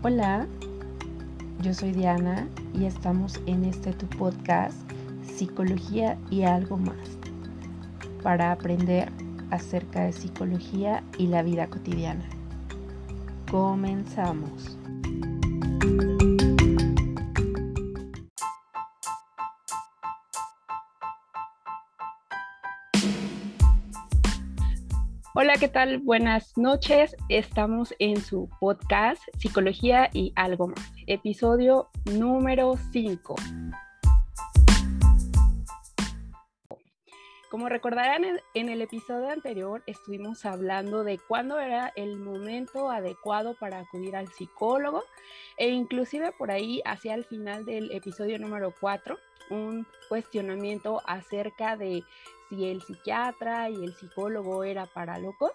Hola, yo soy Diana y estamos en este tu podcast Psicología y algo más para aprender acerca de psicología y la vida cotidiana. Comenzamos. Hola, ¿qué tal? Buenas noches. Estamos en su podcast Psicología y algo más, episodio número 5. Como recordarán, en el episodio anterior estuvimos hablando de cuándo era el momento adecuado para acudir al psicólogo e inclusive por ahí hacia el final del episodio número 4 un cuestionamiento acerca de si el psiquiatra y el psicólogo era para locos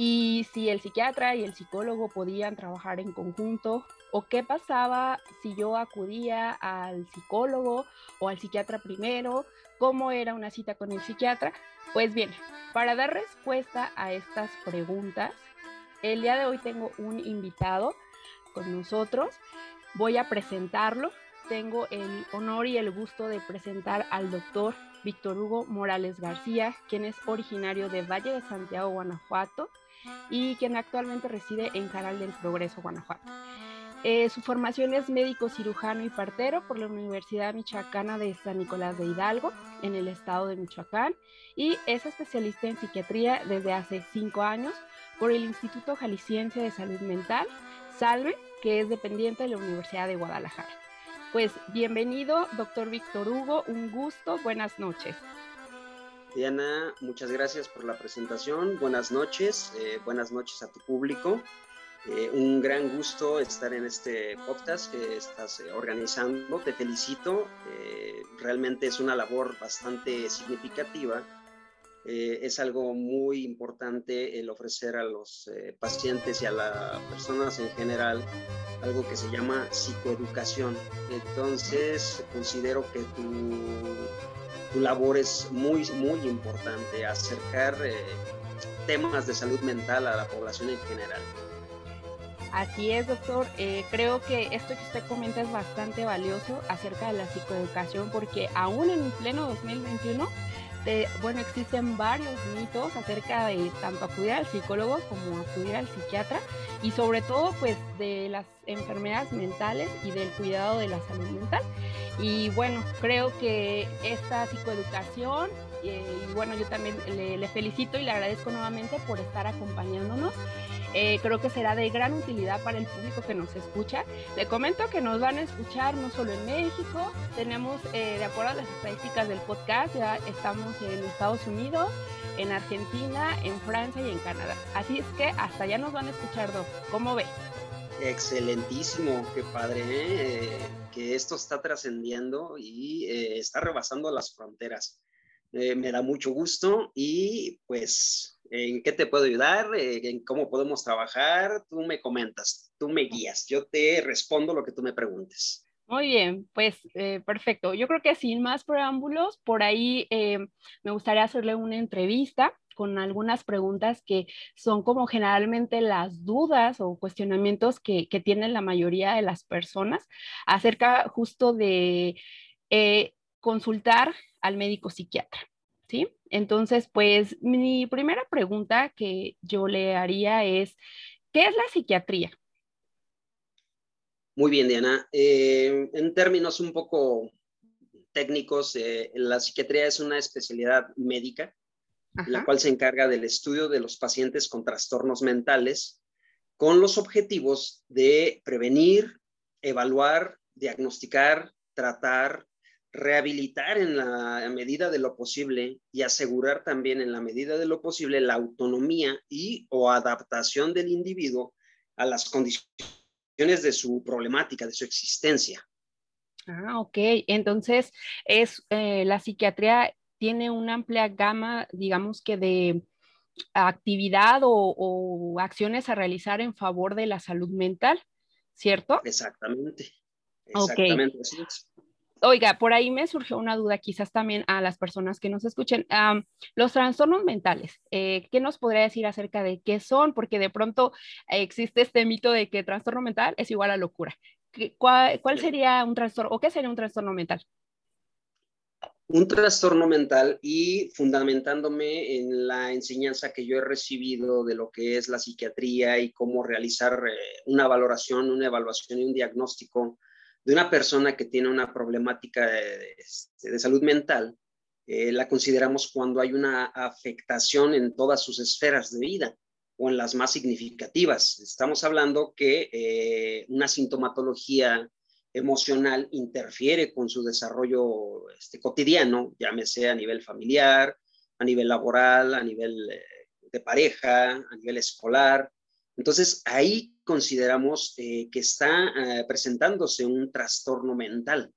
y si el psiquiatra y el psicólogo podían trabajar en conjunto o qué pasaba si yo acudía al psicólogo o al psiquiatra primero, cómo era una cita con el psiquiatra. Pues bien, para dar respuesta a estas preguntas, el día de hoy tengo un invitado con nosotros. Voy a presentarlo. Tengo el honor y el gusto de presentar al doctor Víctor Hugo Morales García, quien es originario de Valle de Santiago, Guanajuato, y quien actualmente reside en Canal del Progreso, Guanajuato. Eh, su formación es médico cirujano y partero por la Universidad Michoacana de San Nicolás de Hidalgo, en el estado de Michoacán, y es especialista en psiquiatría desde hace cinco años por el Instituto Jalisciense de Salud Mental, SALVE, que es dependiente de la Universidad de Guadalajara. Pues bienvenido, doctor Víctor Hugo, un gusto, buenas noches. Diana, muchas gracias por la presentación, buenas noches, eh, buenas noches a tu público. Eh, un gran gusto estar en este podcast que estás eh, organizando, te felicito, realmente es una labor bastante significativa eh, es algo muy importante el ofrecer a los eh, pacientes y a las personas en general algo que se llama psicoeducación. Entonces, considero que tu, labor es muy, muy importante, acercar eh, temas de salud mental a la población en general. Así es, doctor. creo que esto que usted comenta es bastante valioso acerca de la psicoeducación porque aún en pleno 2021 bueno, existen varios mitos acerca de tanto acudir al psicólogo como acudir al psiquiatra y sobre todo pues de las enfermedades mentales y del cuidado de la salud mental. Y bueno, creo que esta psicoeducación, eh, y bueno, yo también le felicito y le agradezco nuevamente por estar acompañándonos. Eh, creo que será de gran utilidad para el público que nos escucha. Le comento que nos van a escuchar no solo en México, tenemos, eh, de acuerdo a las estadísticas del podcast, ya estamos en Estados Unidos, en Argentina, en Francia y en Canadá. Así es que hasta allá nos van a escuchar, Doc. ¿Cómo ve? Excelentísimo, qué padre, ¿eh? que esto está trascendiendo y está rebasando las fronteras. me da mucho gusto y pues en qué te puedo ayudar, eh, en cómo podemos trabajar, tú me comentas, tú me guías, yo te respondo lo que tú me preguntes. Muy bien, pues eh, perfecto. Yo creo que sin más preámbulos, por ahí eh, me gustaría hacerle una entrevista con algunas preguntas que son como generalmente las dudas o cuestionamientos que, que tienen la mayoría de las personas acerca justo de consultar al médico psiquiatra. ¿sí? Entonces, pues mi primera pregunta que yo le haría es, ¿qué es la psiquiatría? Muy bien, Diana. Eh, en términos un poco técnicos, eh, la psiquiatría es una especialidad médica, la cual se encarga del estudio de los pacientes con trastornos mentales con los objetivos de prevenir, evaluar, diagnosticar, tratar, rehabilitar en la medida de lo posible y asegurar también en la medida de lo posible la autonomía y o adaptación del individuo a las condiciones de su problemática, de su existencia. Ah, ok. Entonces, es eh, la psiquiatría tiene una amplia gama, digamos que de actividad o, acciones a realizar en favor de la salud mental, ¿cierto? Exactamente. Exactamente. Oiga, por ahí me surgió una duda, quizás también a las personas que nos escuchen. los trastornos mentales, eh, ¿qué nos podría decir acerca de qué son? Porque de pronto existe este mito de que trastorno mental es igual a locura. ¿Cuál, cuál sería un trastorno o qué sería un trastorno mental? un trastorno mental y fundamentándome en la enseñanza que yo he recibido de lo que es la psiquiatría y cómo realizar eh, una valoración, una evaluación y un diagnóstico de una persona que tiene una problemática de, este, salud mental, eh, la consideramos cuando hay una afectación en todas sus esferas de vida o en las más significativas. Estamos hablando que eh, una sintomatología emocional interfiere con su desarrollo este, cotidiano, llámese a nivel familiar, a nivel laboral, a nivel eh, de pareja, a nivel escolar. Entonces, ahí consideramos eh, que está eh, presentándose un trastorno mental.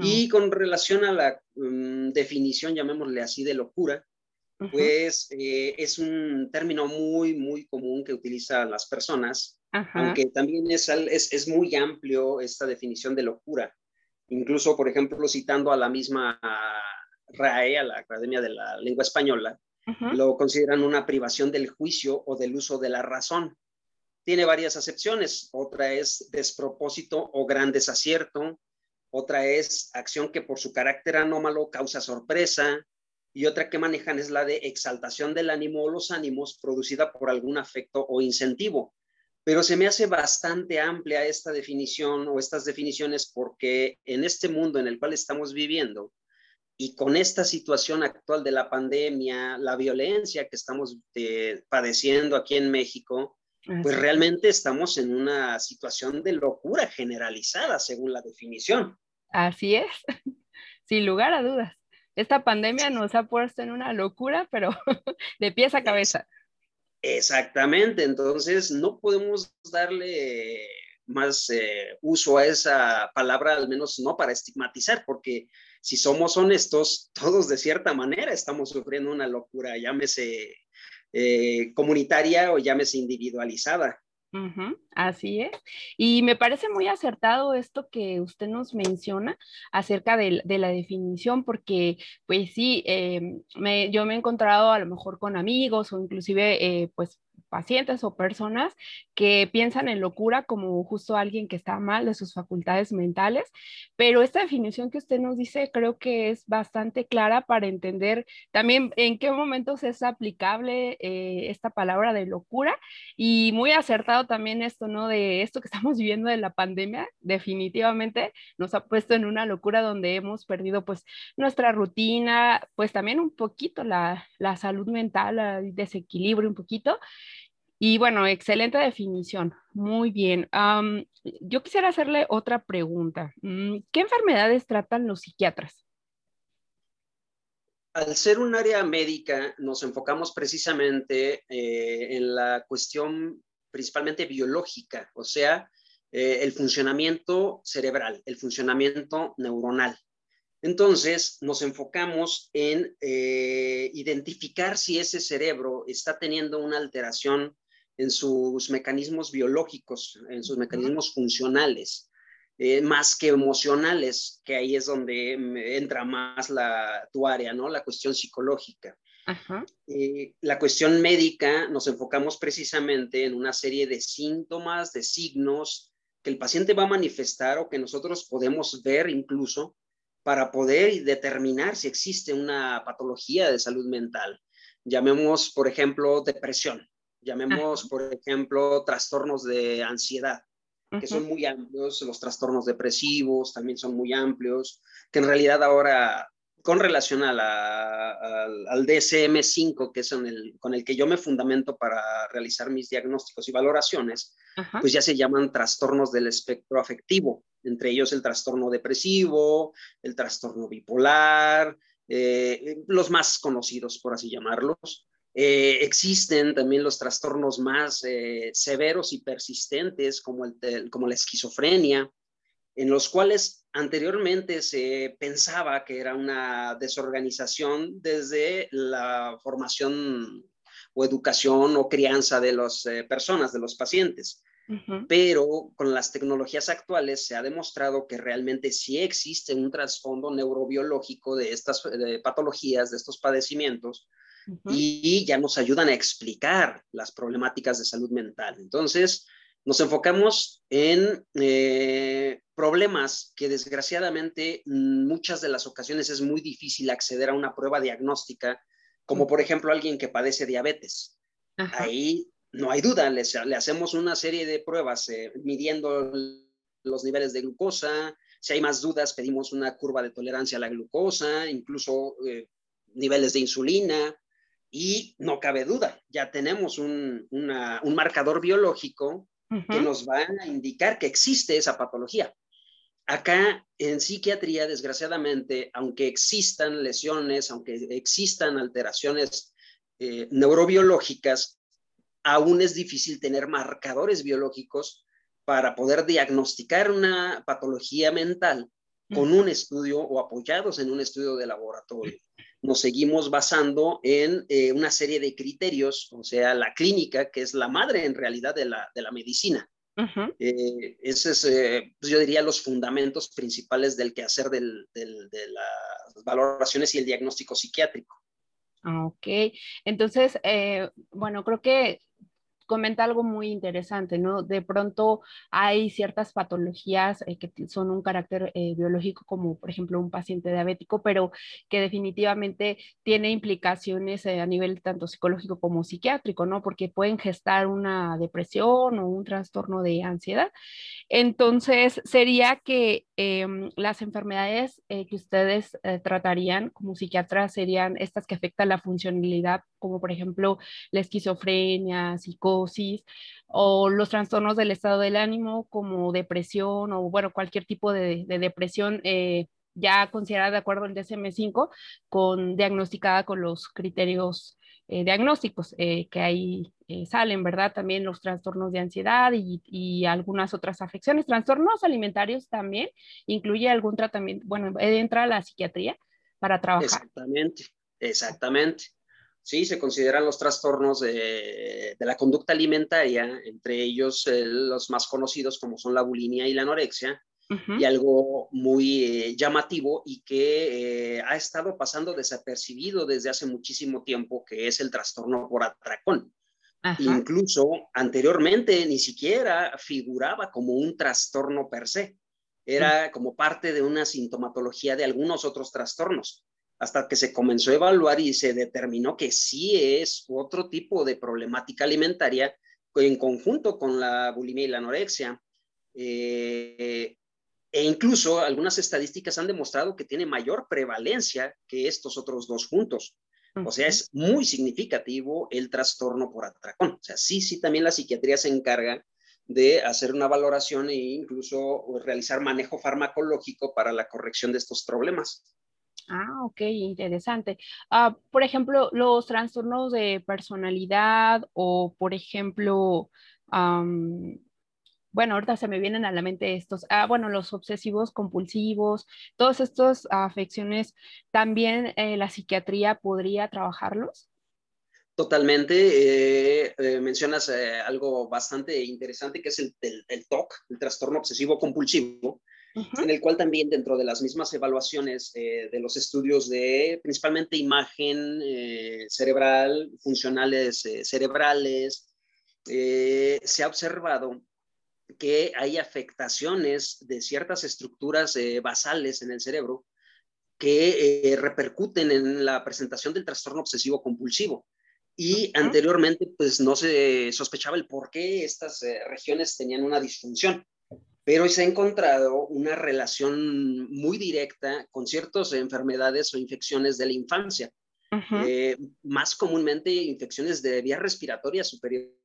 Y con relación a la mm, definición, llamémosle así, de locura, pues es un término muy, muy común que utilizan las personas aunque también es, es, es, muy amplio esta definición de locura. Incluso, por ejemplo, citando a la misma RAE, a la Academia de la Lengua Española, lo consideran una privación del juicio o del uso de la razón. Tiene varias acepciones. Otra es despropósito o gran desacierto. Otra es acción que por su carácter anómalo causa sorpresa. Y otra que manejan es la de exaltación del ánimo o los ánimos producida por algún afecto o incentivo pero se me hace bastante amplia esta definición o estas definiciones porque en este mundo en el cual estamos viviendo y con esta situación actual de la pandemia, la violencia que estamos eh, padeciendo aquí en México, pues realmente estamos en una situación de locura generalizada según la definición. Así es, sin lugar a dudas. Esta pandemia nos ha puesto en una locura, pero de pies a cabeza. Exactamente, entonces no podemos darle más eh, uso a esa palabra, al menos no para estigmatizar, porque si somos honestos, todos de cierta manera estamos sufriendo una locura, llámese eh, comunitaria o llámese individualizada así es. Y me parece muy acertado esto que usted nos menciona acerca de, la definición, porque pues sí, em, yo me he encontrado a lo mejor con amigos o inclusive eh, pues pacientes o personas que piensan en locura como justo alguien que está mal de sus facultades mentales, pero esta definición que usted nos dice creo que es bastante clara para entender también en qué momentos es aplicable eh, esta palabra de locura y muy acertado también esto, ¿no? De esto que estamos viviendo de la pandemia, definitivamente nos ha puesto en una locura donde hemos perdido pues nuestra rutina, pues también un poquito la, la salud mental, el desequilibrio un poquito. Y bueno, excelente definición. Muy bien. yo quisiera hacerle otra pregunta. Mm, ¿Qué enfermedades tratan los psiquiatras? Al ser un área médica, nos enfocamos precisamente eh, en la cuestión principalmente biológica, o sea, eh, el funcionamiento cerebral, el funcionamiento neuronal. Entonces, nos enfocamos en eh, identificar si ese cerebro está teniendo una alteración en sus mecanismos biológicos, en sus mecanismos funcionales, eh, más que emocionales, que ahí es donde entra más la, tu área, ¿no? La cuestión psicológica. Eh, la cuestión médica nos enfocamos precisamente en una serie de síntomas, de signos que el paciente va a manifestar o que nosotros podemos ver incluso para poder determinar si existe una patología de salud mental. Llamemos, por ejemplo, depresión. Llamemos, por ejemplo, trastornos de ansiedad, que son muy amplios, los trastornos depresivos también son muy amplios, que en realidad ahora, con relación a al, DSM5, que es el, con el que yo me fundamento para realizar mis diagnósticos y valoraciones, pues ya se llaman trastornos del espectro afectivo, entre ellos el trastorno depresivo, el trastorno bipolar, eh, los más conocidos, por así llamarlos. Eh, existen también los trastornos más eh, severos y persistentes como, el, como la esquizofrenia, en los cuales anteriormente se pensaba que era una desorganización desde la formación o educación o crianza de las eh, personas, de los pacientes. pero con las tecnologías actuales se ha demostrado que realmente sí existe un trasfondo neurobiológico de estas patologías, de estos padecimientos, y ya nos ayudan a explicar las problemáticas de salud mental. Entonces, nos enfocamos en eh, problemas que desgraciadamente muchas de las ocasiones es muy difícil acceder a una prueba diagnóstica, como por ejemplo alguien que padece diabetes. Ahí no hay duda, le, hacemos una serie de pruebas eh, midiendo los niveles de glucosa. Si hay más dudas, pedimos una curva de tolerancia a la glucosa, incluso eh, niveles de insulina. Y no cabe duda, ya tenemos un, un marcador biológico que nos va a indicar que existe esa patología. Acá en psiquiatría, desgraciadamente, aunque existan lesiones, aunque existan alteraciones eh, neurobiológicas, aún es difícil tener marcadores biológicos para poder diagnosticar una patología mental con un estudio o apoyados en un estudio de laboratorio nos seguimos basando en eh, una serie de criterios, o sea, la clínica, que es la madre en realidad de la, de la medicina. Eh, ese es, eh, pues yo diría, los fundamentos principales del quehacer del, del, de las valoraciones y el diagnóstico psiquiátrico. Ok, entonces, bueno, creo que comenta algo muy interesante, ¿no? De pronto hay ciertas patologías eh, que son un carácter eh, biológico, como por ejemplo un paciente diabético, pero que definitivamente tiene implicaciones eh, a nivel tanto psicológico como psiquiátrico, ¿no? Porque pueden gestar una depresión o un trastorno de ansiedad. Entonces, sería que em, las enfermedades que ustedes tratarían como psiquiatras serían estas que afectan la funcionalidad, como por ejemplo la esquizofrenia, psicosis, o los trastornos del estado del ánimo como depresión o bueno, cualquier tipo de, depresión eh, ya considerada de acuerdo al DSM-5 con diagnosticada con los criterios eh, diagnósticos eh, que ahí salen, ¿verdad? También los trastornos de ansiedad y, y, algunas otras afecciones. Trastornos alimentarios también incluye algún tratamiento, bueno, entra la psiquiatría para trabajar. Exactamente, exactamente. Sí, se consideran los trastornos de, la conducta alimentaria, entre ellos eh, los más conocidos como son la bulimia y la anorexia, y algo muy eh, llamativo y que eh, ha estado pasando desapercibido desde hace muchísimo tiempo, que es el trastorno por atracón. Incluso anteriormente ni siquiera figuraba como un trastorno per se, era como parte de una sintomatología de algunos otros trastornos hasta que se comenzó a evaluar y se determinó que sí es otro tipo de problemática alimentaria en conjunto con la bulimia y la anorexia. Eh, e incluso algunas estadísticas han demostrado que tiene mayor prevalencia que estos otros dos juntos. O sea, es muy significativo el trastorno por atracón. O sea, sí, sí, también la psiquiatría se encarga de hacer una valoración e incluso realizar manejo farmacológico para la corrección de estos problemas. Ah, ok, interesante. Ah, por ejemplo, los trastornos de personalidad o, por ejemplo, bueno, ahorita se me vienen a la mente estos, ah, bueno, los obsesivos compulsivos, todas estas afecciones, ¿también eh, la psiquiatría podría trabajarlos? Totalmente. Eh, eh, mencionas algo bastante interesante que es el, el TOC, el trastorno obsesivo compulsivo en el cual también dentro de las mismas evaluaciones de los estudios de principalmente imagen cerebral, funcionales eh, cerebrales, se ha observado que hay afectaciones de ciertas estructuras basales en el cerebro que repercuten en la presentación del trastorno obsesivo compulsivo. Y anteriormente, pues no se sospechaba el por qué estas regiones tenían una disfunción pero hoy se ha encontrado una relación muy directa con ciertas enfermedades o infecciones de la infancia. Eh, más comúnmente infecciones de vías respiratorias superiores,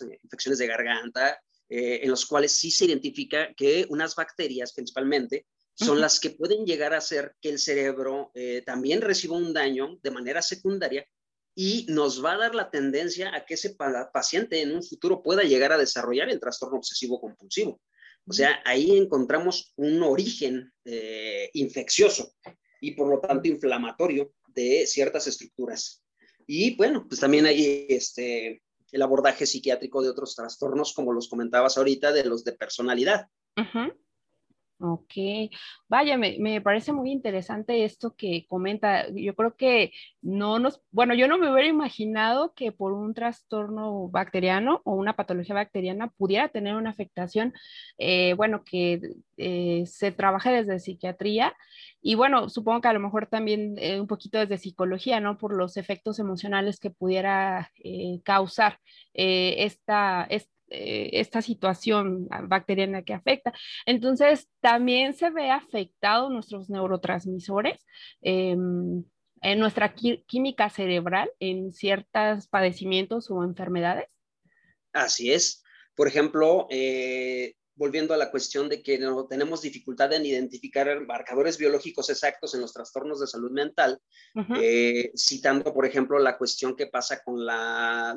eh, infecciones de garganta, eh, en los cuales sí se identifica que unas bacterias principalmente son las que pueden llegar a hacer que el cerebro también reciba un daño de manera secundaria y nos va a dar la tendencia a que ese paciente en un futuro pueda llegar a desarrollar el trastorno obsesivo compulsivo. O sea, ahí encontramos un origen eh, infeccioso y por lo tanto inflamatorio de ciertas estructuras. Y bueno, pues también hay este, el abordaje psiquiátrico de otros trastornos, como los comentabas ahorita, de los de personalidad. Ok, vaya, me, parece muy interesante esto que comenta. Yo creo que no nos, bueno, yo no me hubiera imaginado que por un trastorno bacteriano o una patología bacteriana pudiera tener una afectación, eh, bueno, que eh, se trabaje desde psiquiatría y bueno, supongo que a lo mejor también eh, un poquito desde psicología, ¿no? Por los efectos emocionales que pudiera causar esta, esta eh, esta situación bacteriana que afecta. Entonces, también se ve afectado nuestros neurotransmisores. Em, en nuestra química cerebral en ciertos padecimientos o enfermedades? Así es. Por ejemplo, eh, volviendo a la cuestión de que no tenemos dificultad en identificar marcadores biológicos exactos en los trastornos de salud mental, eh, citando, por ejemplo, la cuestión que pasa con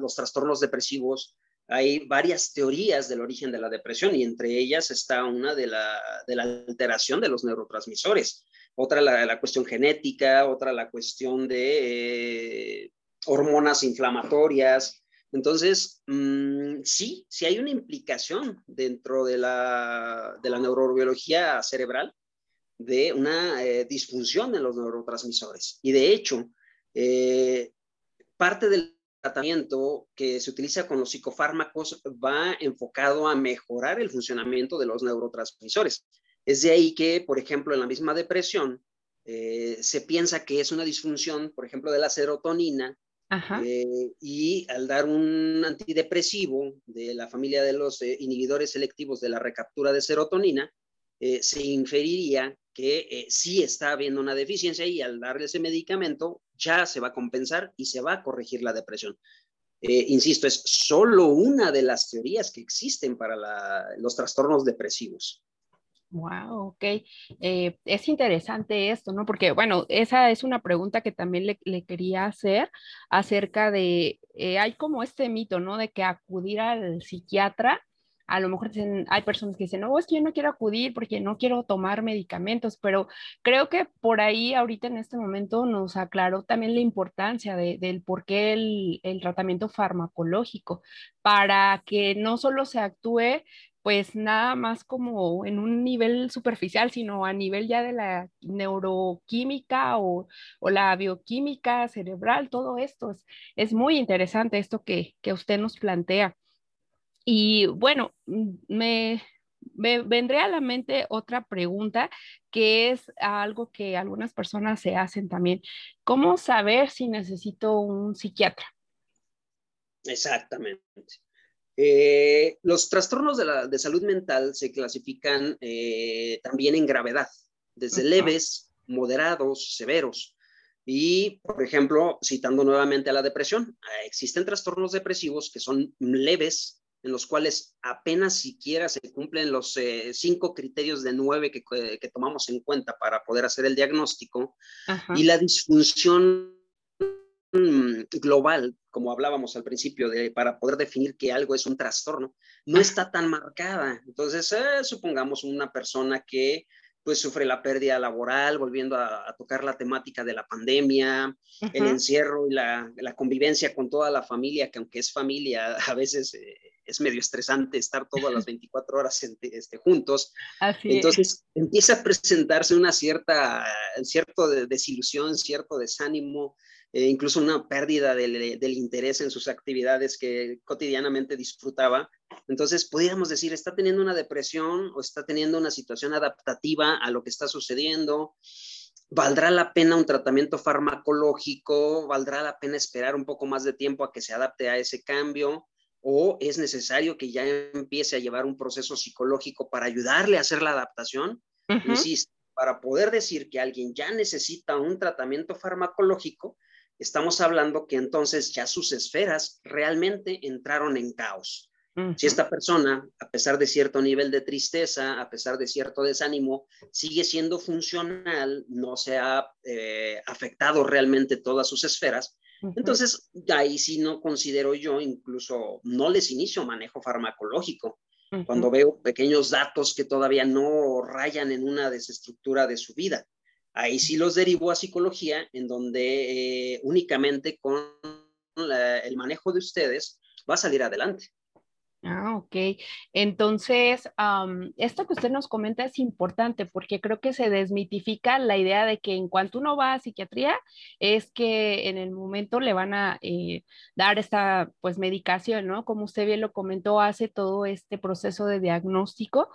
los trastornos depresivos hay varias teorías del origen de la depresión y entre ellas está una de la, alteración de los neurotransmisores, otra la, cuestión genética, otra la cuestión de eh, hormonas inflamatorias. Entonces, mm, sí, sí hay una implicación dentro de la, neurobiología cerebral de una eh, disfunción en los neurotransmisores. Y de hecho, eh, parte del tratamiento que se utiliza con los psicofármacos va enfocado a mejorar el funcionamiento de los neurotransmisores. Es de ahí que, por ejemplo, en la misma depresión, eh, se piensa que es una disfunción, por ejemplo, de la serotonina, eh, y al dar un antidepresivo de la familia de los eh, inhibidores selectivos de la recaptura de serotonina, se inferiría que sí está habiendo una deficiencia y al darle ese medicamento ya se va a compensar y se va a corregir la depresión. Eh, insisto, es solo una de las teorías que existen para los trastornos depresivos. Wow, ok. Eh, es interesante esto, ¿no? Porque, bueno, esa es una pregunta que también le, quería hacer acerca de, eh, hay como este mito, ¿no? De que acudir al psiquiatra a lo mejor hay personas que dicen, no, es que yo no quiero acudir porque no quiero tomar medicamentos, pero creo que por ahí ahorita en este momento nos aclaró también la importancia del por qué el, el tratamiento farmacológico, para que no solo se actúe pues nada más como en un nivel superficial, sino a nivel ya de la neuroquímica o, o la bioquímica cerebral, todo esto es, es muy interesante esto que, que usted nos plantea. Y bueno, me, me vendré a la mente otra pregunta que es algo que algunas personas se hacen también. ¿Cómo saber si necesito un psiquiatra? Exactamente. Eh, los trastornos de, la, de, salud mental se clasifican eh, también en gravedad, desde leves, moderados, severos. Y, por ejemplo, citando nuevamente a la depresión, existen trastornos depresivos que son leves, en los cuales apenas siquiera se cumplen los eh, cinco criterios de nueve que, tomamos en cuenta para poder hacer el diagnóstico, y la disfunción mm, global, como hablábamos al principio, de, para poder definir que algo es un trastorno, no está tan marcada. Entonces, eh, supongamos una persona que pues sufre la pérdida laboral, volviendo a, tocar la temática de la pandemia, el encierro y la, convivencia con toda la familia, que aunque es familia, a veces eh, es medio estresante estar todas las 24 horas este, juntos. Entonces empieza a presentarse una cierta, cierto de, desilusión, cierto desánimo, eh, incluso una pérdida del, del, interés en sus actividades que cotidianamente disfrutaba. Entonces, pudiéramos decir, está teniendo una depresión o está teniendo una situación adaptativa a lo que está sucediendo. ¿Valdrá la pena un tratamiento farmacológico? ¿Valdrá la pena esperar un poco más de tiempo a que se adapte a ese cambio? ¿O es necesario que ya empiece a llevar un proceso psicológico para ayudarle a hacer la adaptación? Insisto, para poder decir que alguien ya necesita un tratamiento farmacológico, estamos hablando que entonces ya sus esferas realmente entraron en caos. Si esta persona, a pesar de cierto nivel de tristeza, a pesar de cierto desánimo, sigue siendo funcional, no se ha eh, afectado realmente todas sus esferas, entonces ahí sí no considero yo, incluso no les inicio manejo farmacológico. Cuando veo pequeños datos que todavía no rayan en una desestructura de su vida. Ahí sí los derivo a psicología, en donde eh, únicamente con el manejo de ustedes va a salir adelante. Ah, ok. Entonces, esto que usted nos comenta es importante porque creo que se desmitifica la idea de que en cuanto uno va a psiquiatría es que en el momento le van a eh, dar esta pues medicación, ¿no? Como usted bien lo comentó, hace todo este proceso de diagnóstico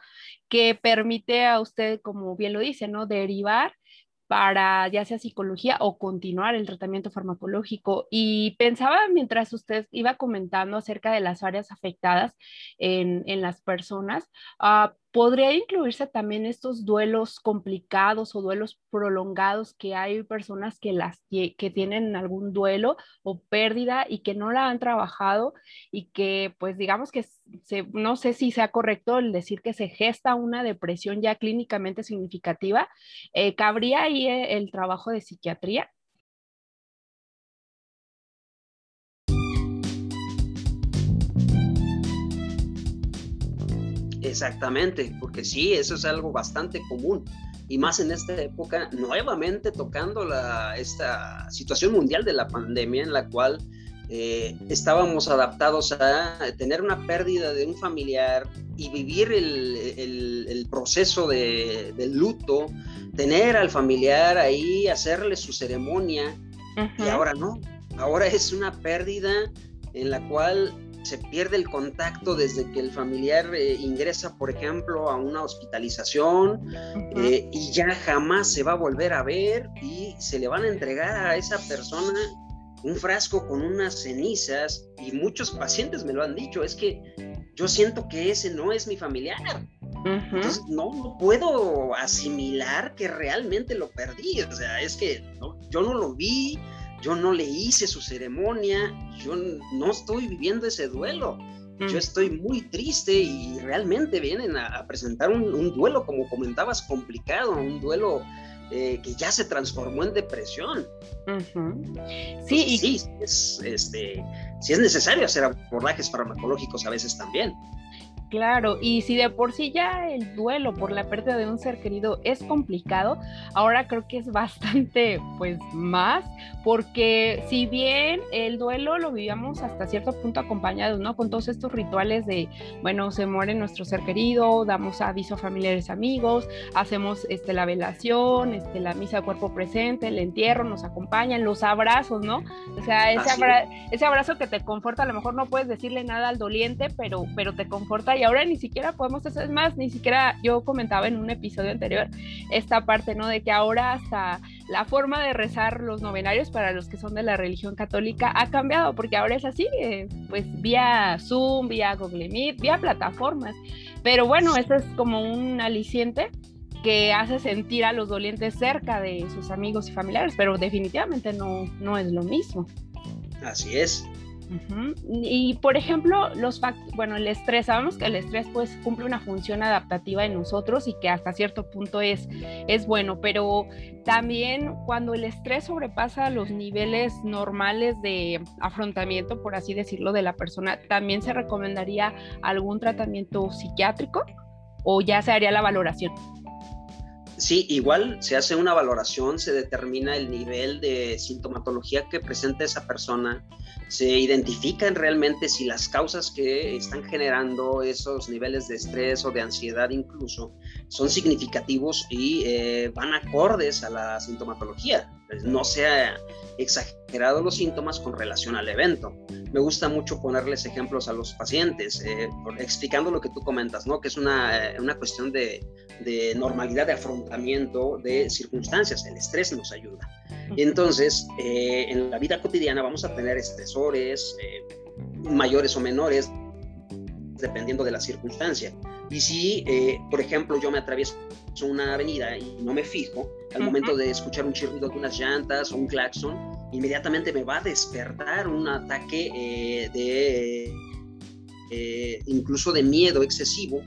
que permite a usted, como bien lo dice, ¿no? Derivar para ya sea psicología o continuar el tratamiento farmacológico. Y pensaba mientras usted iba comentando acerca de las áreas afectadas en, las personas, uh, podría incluirse también estos duelos complicados o duelos prolongados que hay personas que, las, que tienen algún duelo o pérdida y que no la han trabajado y que pues digamos que se, no sé si sea correcto el decir que se gesta una depresión ya clínicamente significativa. Eh, ¿Cabría ahí eh, el trabajo de psiquiatría? Exactamente, porque sí, eso es algo bastante común. Y más en esta época, nuevamente tocando la, esta situación mundial de la pandemia en la cual eh, estábamos adaptados a tener una pérdida de un familiar y vivir el, proceso de, del luto, tener al familiar ahí, hacerle su ceremonia y ahora no, ahora es una pérdida en la cual se pierde el contacto desde que el familiar eh, ingresa, por ejemplo, a una hospitalización eh, y ya jamás se va a volver a ver y se le van a entregar a esa persona un frasco con unas cenizas y muchos pacientes me lo han dicho, es que yo siento que ese no es mi familiar. Entonces no, no, puedo asimilar que realmente lo perdí, o sea, es que yo no lo vi, yo no le hice su ceremonia, yo no estoy viviendo ese duelo. Yo mm. estoy muy triste y realmente vienen a, presentar un, duelo, como comentabas, complicado, un duelo eh, que ya se transformó en depresión. Sí, sí, es, este, sí es necesario hacer abordajes farmacológicos a veces también. Claro, y si de por sí ya el duelo por la pérdida de un ser querido es complicado, ahora creo que es bastante, pues, más, porque si bien el duelo lo vivíamos hasta cierto punto acompañados, ¿no? Con todos estos rituales de, bueno, se muere nuestro ser querido, damos aviso a familiares amigos, hacemos este, la velación, este, la misa de cuerpo presente, el entierro, nos acompañan, los abrazos, ¿no? O sea, ese, ese abrazo que te conforta, a lo mejor no puedes decirle nada al doliente, pero, pero te conforta y ahora ni siquiera podemos hacer más, ni siquiera yo comentaba en un episodio anterior esta parte, ¿no? De que ahora hasta la forma de rezar los novenarios para los que son de la religión católica ha cambiado, porque ahora es así, eh, pues vía Zoom, vía Google Meet, vía plataformas. Pero bueno, esto es como un aliciente que hace sentir a los dolientes cerca de sus amigos y familiares, pero definitivamente no, no es lo mismo. Así es. Y por ejemplo, los bueno, el estrés, sabemos que el estrés pues cumple una función adaptativa en nosotros y que hasta cierto punto es, es bueno, pero también cuando el estrés sobrepasa los niveles normales de afrontamiento, por así decirlo, de la persona, también se recomendaría algún tratamiento psiquiátrico o ya se haría la valoración. Sí, igual se hace una valoración, se determina el nivel de sintomatología que presenta esa persona, se identifican realmente si las causas que están generando esos niveles de estrés o de ansiedad incluso son significativos y eh, van acordes a la sintomatología. No sea exagerado los síntomas con relación al evento. Me gusta mucho ponerles ejemplos a los pacientes, eh, explicando lo que tú comentas, ¿no? que es una, eh, una cuestión de, de, normalidad de afrontamiento de circunstancias. El estrés nos ayuda. Entonces, eh, en la vida cotidiana vamos a tener estresores mayores o menores, dependiendo de la circunstancia. Y si, por ejemplo, yo me atravieso una avenida y no me fijo, al momento de escuchar un chirrido de unas llantas o un claxon, inmediatamente me va a despertar un ataque eh, de eh, incluso de miedo excesivo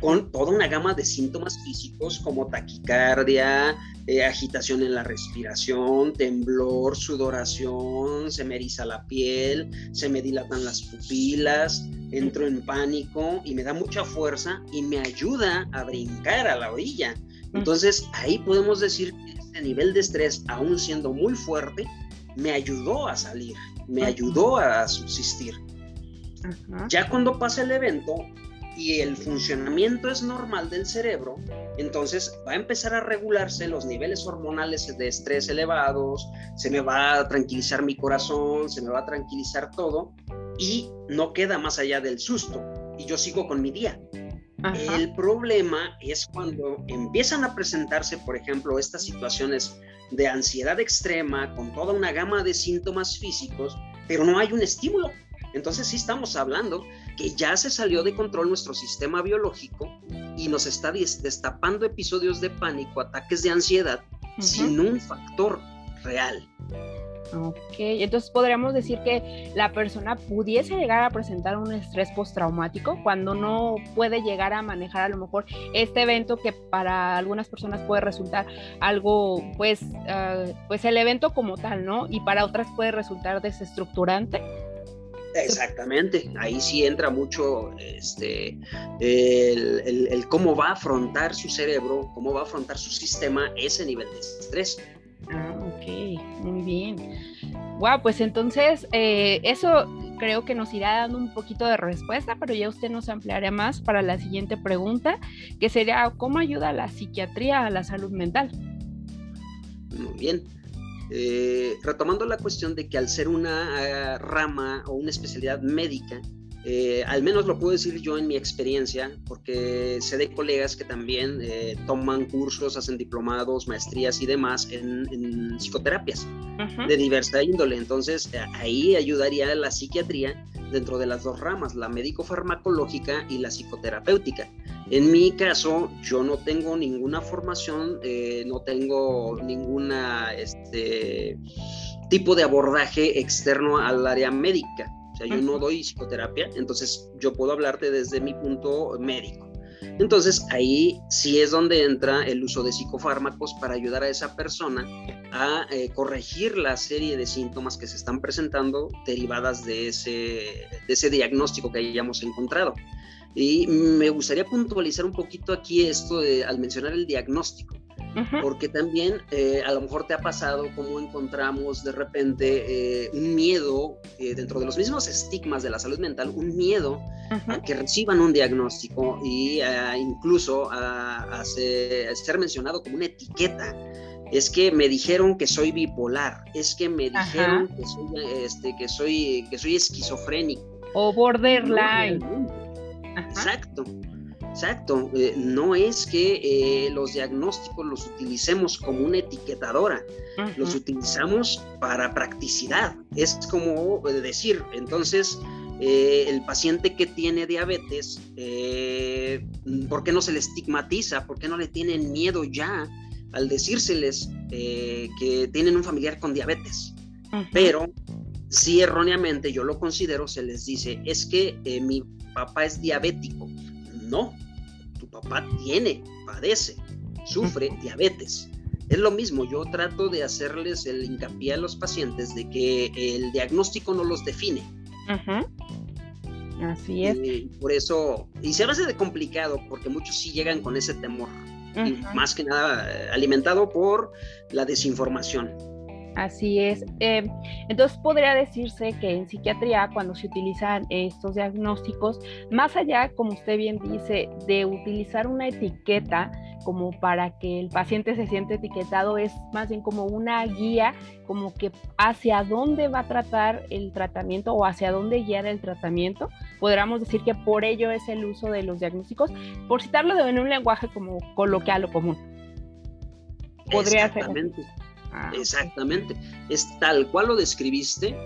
con toda una gama de síntomas físicos como taquicardia, eh, agitación en la respiración, temblor, sudoración, se me eriza la piel, se me dilatan las pupilas, entro en pánico y me da mucha fuerza y me ayuda a brincar a la orilla. Entonces ahí podemos decir que este nivel de estrés, aún siendo muy fuerte, me ayudó a salir, me ayudó a subsistir. Ya cuando pasa el evento y el funcionamiento es normal del cerebro, entonces va a empezar a regularse los niveles hormonales de estrés elevados, se me va a tranquilizar mi corazón, se me va a tranquilizar todo y no queda más allá del susto y yo sigo con mi día. El problema es cuando empiezan a presentarse, por ejemplo, estas situaciones de ansiedad extrema con toda una gama de síntomas físicos, pero no hay un estímulo. Entonces sí estamos hablando que ya se salió de control nuestro sistema biológico y nos está destapando episodios de pánico, ataques de ansiedad, sin un factor real. Ok, entonces podríamos decir que la persona pudiese llegar a presentar un estrés postraumático cuando no puede llegar a manejar a lo mejor este evento que para algunas personas puede resultar algo, pues, ah, pues el evento como tal, ¿no? Y para otras puede resultar desestructurante. Exactamente, ahí sí entra mucho este, el, el, cómo va a afrontar su cerebro, cómo va a afrontar su sistema ese nivel de estrés. Ah, ok, muy bien. Wow, pues entonces eh, eso creo que nos irá dando un poquito de respuesta, pero ya usted nos ampliará más para la siguiente pregunta, que sería, ¿cómo ayuda la psiquiatría a la salud mental? Muy bien. Eh, retomando la cuestión de que al ser una eh, rama o una especialidad médica, eh, al menos lo puedo decir yo en mi experiencia, porque sé de colegas que también eh, toman cursos, hacen diplomados, maestrías y demás en, psicoterapias de diversa índole. Entonces, ahí ayudaría la psiquiatría dentro de las dos ramas, la médico-farmacológica y la psicoterapéutica. En mi caso, yo no tengo ninguna formación, no tengo ninguna este, tipo de abordaje externo al área médica. O sea, yo no doy psicoterapia, entonces yo puedo hablarte desde mi punto médico. Entonces ahí sí es donde entra el uso de psicofármacos para ayudar a esa persona a eh, corregir la serie de síntomas que se están presentando derivadas de ese, de ese diagnóstico que hayamos encontrado. Y me gustaría puntualizar un poquito aquí esto de, al mencionar el diagnóstico porque también eh, a lo mejor te ha pasado como encontramos de repente eh, un miedo eh, dentro de los mismos estigmas de la salud mental, un miedo a que reciban un diagnóstico y incluso a, ser mencionado como una etiqueta es que me dijeron que soy bipolar, es que me dijeron que soy, este, que soy, que soy esquizofrénico. O borderline. Exacto. Exacto, eh, no es que eh, los diagnósticos los utilicemos como una etiquetadora, los utilizamos para practicidad. Es como decir, entonces, eh, el paciente que tiene diabetes, ¿por qué no se le estigmatiza? ¿Por qué no le tienen miedo ya al decírseles que tienen un familiar con diabetes? Pero si erróneamente yo lo considero, se les dice, es que mi papá es diabético. No, papá tiene, padece, sufre diabetes. Es lo mismo, yo trato de hacerles el hincapié a los pacientes de que el diagnóstico no los define. Así es. por eso, y se hace de complicado porque muchos sí llegan con ese temor, más que nada eh, alimentado por la desinformación. Así es. Eh, entonces podría decirse que en psiquiatría, cuando se utilizan estos diagnósticos, más allá, como usted bien dice, de utilizar una etiqueta como para que el paciente se siente etiquetado, es más bien como una guía, como que hacia dónde va a tratar el tratamiento o hacia dónde guiar el tratamiento. Podríamos decir que por ello es el uso de los diagnósticos, por citarlo en un lenguaje como coloquial o común. Podría ser. Ah, Exactamente, es tal cual lo describiste.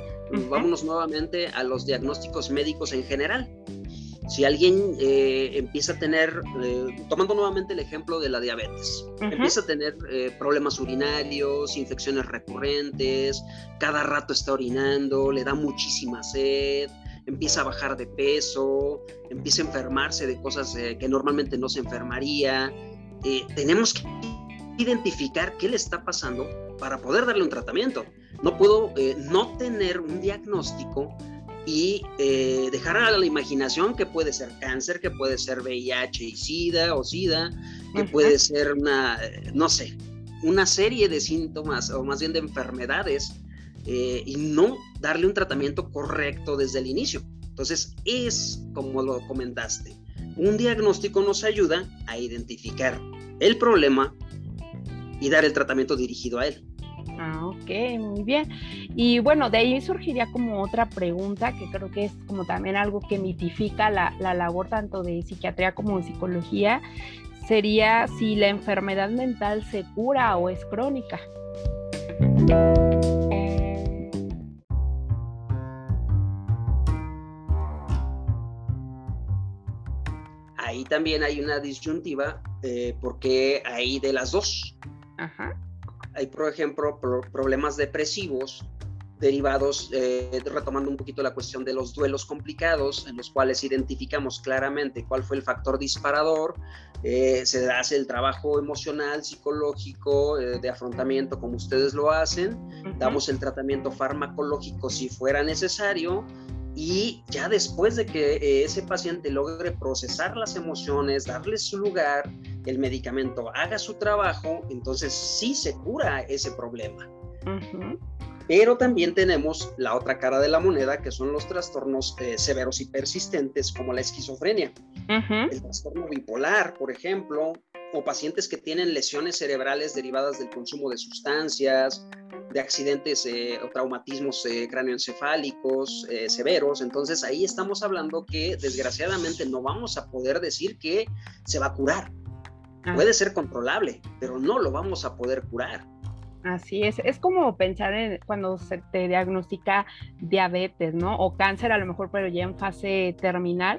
Vámonos nuevamente a los diagnósticos médicos en general. Si alguien eh, empieza a tener, eh, tomando nuevamente el ejemplo de la diabetes, empieza a tener eh, problemas urinarios, infecciones recurrentes, cada rato está orinando, le da muchísima sed, empieza a bajar de peso, empieza a enfermarse de cosas que normalmente no se enfermaría, tenemos que identificar qué le está pasando para poder darle un tratamiento. No puedo eh, no tener un diagnóstico y eh, dejar a la imaginación que puede ser cáncer, que puede ser VIH y SIDA o SIDA, que puede ser una, eh, no sé, una serie de síntomas o más bien de enfermedades y no darle un tratamiento correcto desde el inicio. Entonces, es como lo comentaste. Un diagnóstico nos ayuda a identificar el problema y dar el tratamiento dirigido a él. Ah, ok, muy bien. Y bueno, de ahí surgiría como otra pregunta que creo que es como también algo que mitifica la, la labor tanto de psiquiatría como de psicología, sería si la enfermedad mental se cura o es crónica. Ahí también hay una disyuntiva eh, porque hay de las dos. Ajá hay, por ejemplo, problemas depresivos derivados, eh, retomando un poquito la cuestión de los duelos complicados, en los cuales identificamos claramente cuál fue el factor disparador, eh, se hace el trabajo emocional, psicológico, eh, de afrontamiento como ustedes lo hacen, damos el tratamiento farmacológico si fuera necesario, y ya después de que eh, ese paciente logre procesar las emociones, darle su lugar, el medicamento haga su trabajo, entonces sí se cura ese problema. Pero también tenemos la otra cara de la moneda, que son los trastornos eh, severos y persistentes, como la esquizofrenia. El trastorno bipolar, por ejemplo, o pacientes que tienen lesiones cerebrales derivadas del consumo de sustancias, de accidentes eh, o traumatismos eh, cráneoencefálicos eh, severos. Entonces ahí estamos hablando que desgraciadamente no vamos a poder decir que se va a curar. Ah. Puede ser controlable, pero no lo vamos a poder curar. Así es, es como pensar en cuando se te diagnostica diabetes, ¿no? O cáncer a lo mejor, pero ya en fase terminal,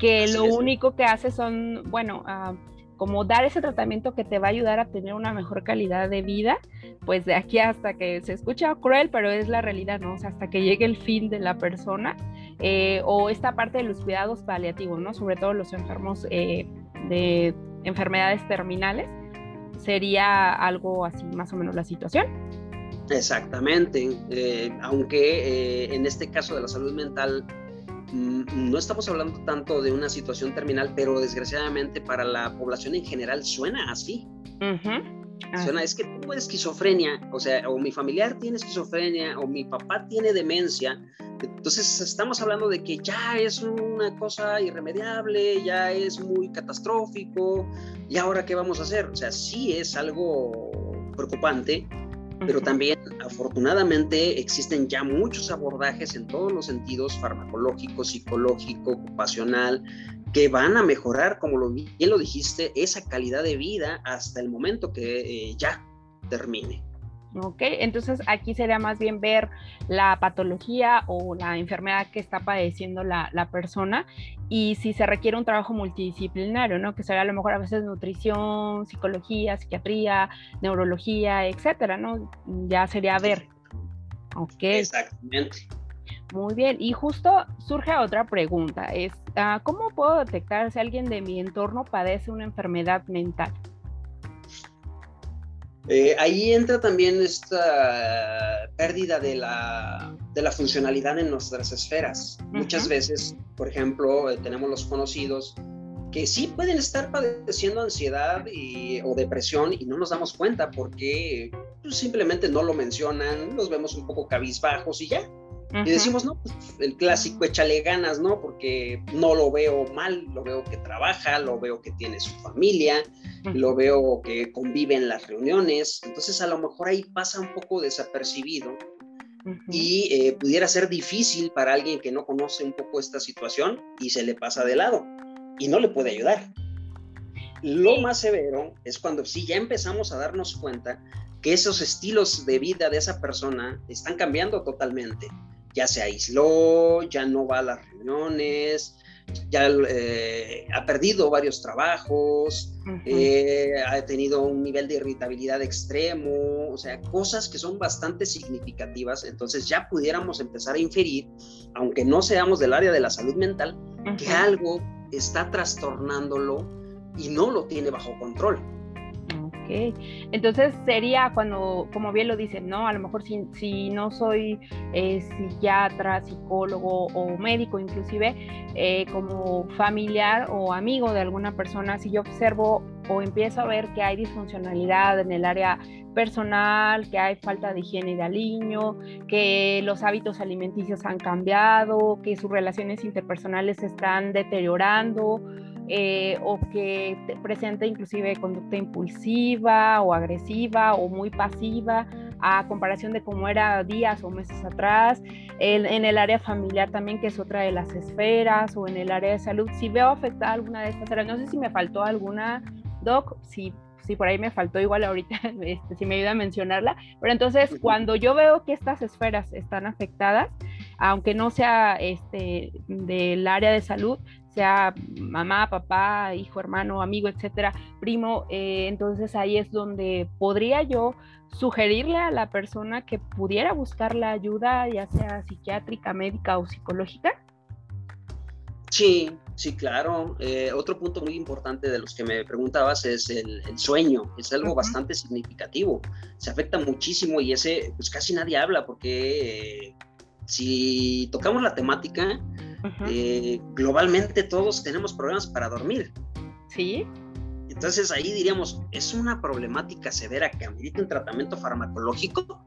que lo único que hace son, bueno, uh, como dar ese tratamiento que te va a ayudar a tener una mejor calidad de vida, pues de aquí hasta que se escucha cruel, pero es la realidad, ¿no? O sea, hasta que llegue el fin de la persona, eh, o esta parte de los cuidados paliativos, ¿no? Sobre todo los enfermos eh, de enfermedades terminales, sería algo así más o menos la situación. Exactamente, eh, aunque en este caso de la salud mental no estamos hablando tanto de una situación terminal, pero desgraciadamente para la población en general suena así. Suena, es que tengo esquizofrenia, o sea, o mi familiar tiene esquizofrenia, o mi papá tiene demencia. Entonces estamos hablando de que ya es una cosa irremediable, ya es muy catastrófico, y ahora qué vamos a hacer. O sea, sí es algo preocupante, pero también afortunadamente existen ya muchos abordajes en todos los sentidos, farmacológico, psicológico, ocupacional, que van a mejorar, como lo, bien lo dijiste, esa calidad de vida hasta el momento que eh, ya termine. Ok, entonces aquí sería más bien ver la patología o la enfermedad que está padeciendo la, persona y si se requiere un trabajo multidisciplinario, ¿no? Que sería a lo mejor a veces nutrición, psicología, psiquiatría, neurología, etcétera, ¿no? Ya sería ver. Ok. Exactamente. Muy bien, y justo surge otra pregunta, es, ah, ¿cómo puedo detectar si alguien de mi entorno padece una enfermedad mental? Eh, ahí entra también esta pérdida de la, de la funcionalidad en nuestras esferas. Muchas veces, por ejemplo, eh, tenemos los conocidos que sí pueden estar padeciendo ansiedad o depresión y no nos damos cuenta porque pues, simplemente no lo mencionan, los vemos un poco cabizbajos y ya. Y decimos, no, pues el clásico, échale ganas, ¿no? Porque no lo veo mal, lo veo que trabaja, lo veo que tiene su familia, lo veo que convive en las reuniones. Entonces, a lo mejor ahí pasa un poco desapercibido y eh, pudiera ser difícil para alguien que no conoce un poco esta situación y se le pasa de lado y no le puede ayudar. Lo más severo es cuando sí ya empezamos a darnos cuenta que esos estilos de vida de esa persona están cambiando totalmente ya se aisló, ya no va a las reuniones, ya eh, ha perdido varios trabajos, eh, ha tenido un nivel de irritabilidad extremo, o sea, cosas que son bastante significativas. Entonces ya pudiéramos empezar a inferir, aunque no seamos del área de la salud mental, que algo está trastornándolo y no lo tiene bajo control. Entonces sería cuando, como bien lo dicen, ¿no? A lo mejor si, no soy eh, psiquiatra, psicólogo o médico inclusive, eh, como familiar o amigo de alguna persona, si yo observo o empiezo a ver que hay disfuncionalidad en el área personal, que hay falta de higiene de niño, que los hábitos alimenticios han cambiado, que sus relaciones interpersonales se están deteriorando eh, o que presenta inclusive conducta impulsiva o agresiva o muy pasiva a comparación de cómo era días o meses atrás, en, el área familiar también, que es otra de las esferas, o en el área de salud, si veo afectada alguna de estas áreas, no sé si me faltó alguna, Doc, si, si por ahí me faltó igual ahorita, este, si me ayuda a mencionarla, pero entonces cuando yo veo que estas esferas están afectadas, aunque no sea este, del área de salud, sea mamá, papá, hijo, hermano, amigo, etcétera, primo, eh, entonces ahí es donde podría yo sugerirle a la persona que pudiera buscar la ayuda, ya sea psiquiátrica, médica o psicológica? Sí, sí, claro. Eh, otro punto muy importante de los que me preguntabas es el, sueño. Es algo bastante significativo. Se afecta muchísimo y ese, pues casi nadie habla porque eh, si tocamos la temática, eh, globalmente todos tenemos problemas para dormir. Sí. Entonces ahí diríamos, ¿es una problemática severa que amerita un tratamiento farmacológico?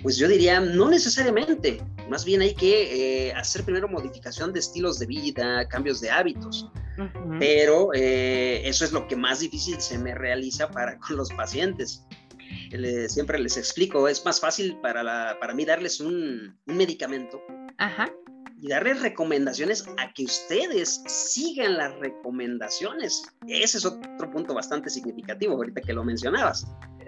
Pues yo diría, no necesariamente. Más bien hay que eh, hacer primero modificación de estilos de vida, cambios de hábitos. Pero eh, eso es lo que más difícil se me realiza para con los pacientes. Siempre les explico, es más fácil para, la, para mí darles un, un medicamento Ajá y darles recomendaciones a que ustedes sigan las recomendaciones. Ese es otro punto bastante significativo, ahorita que lo mencionabas.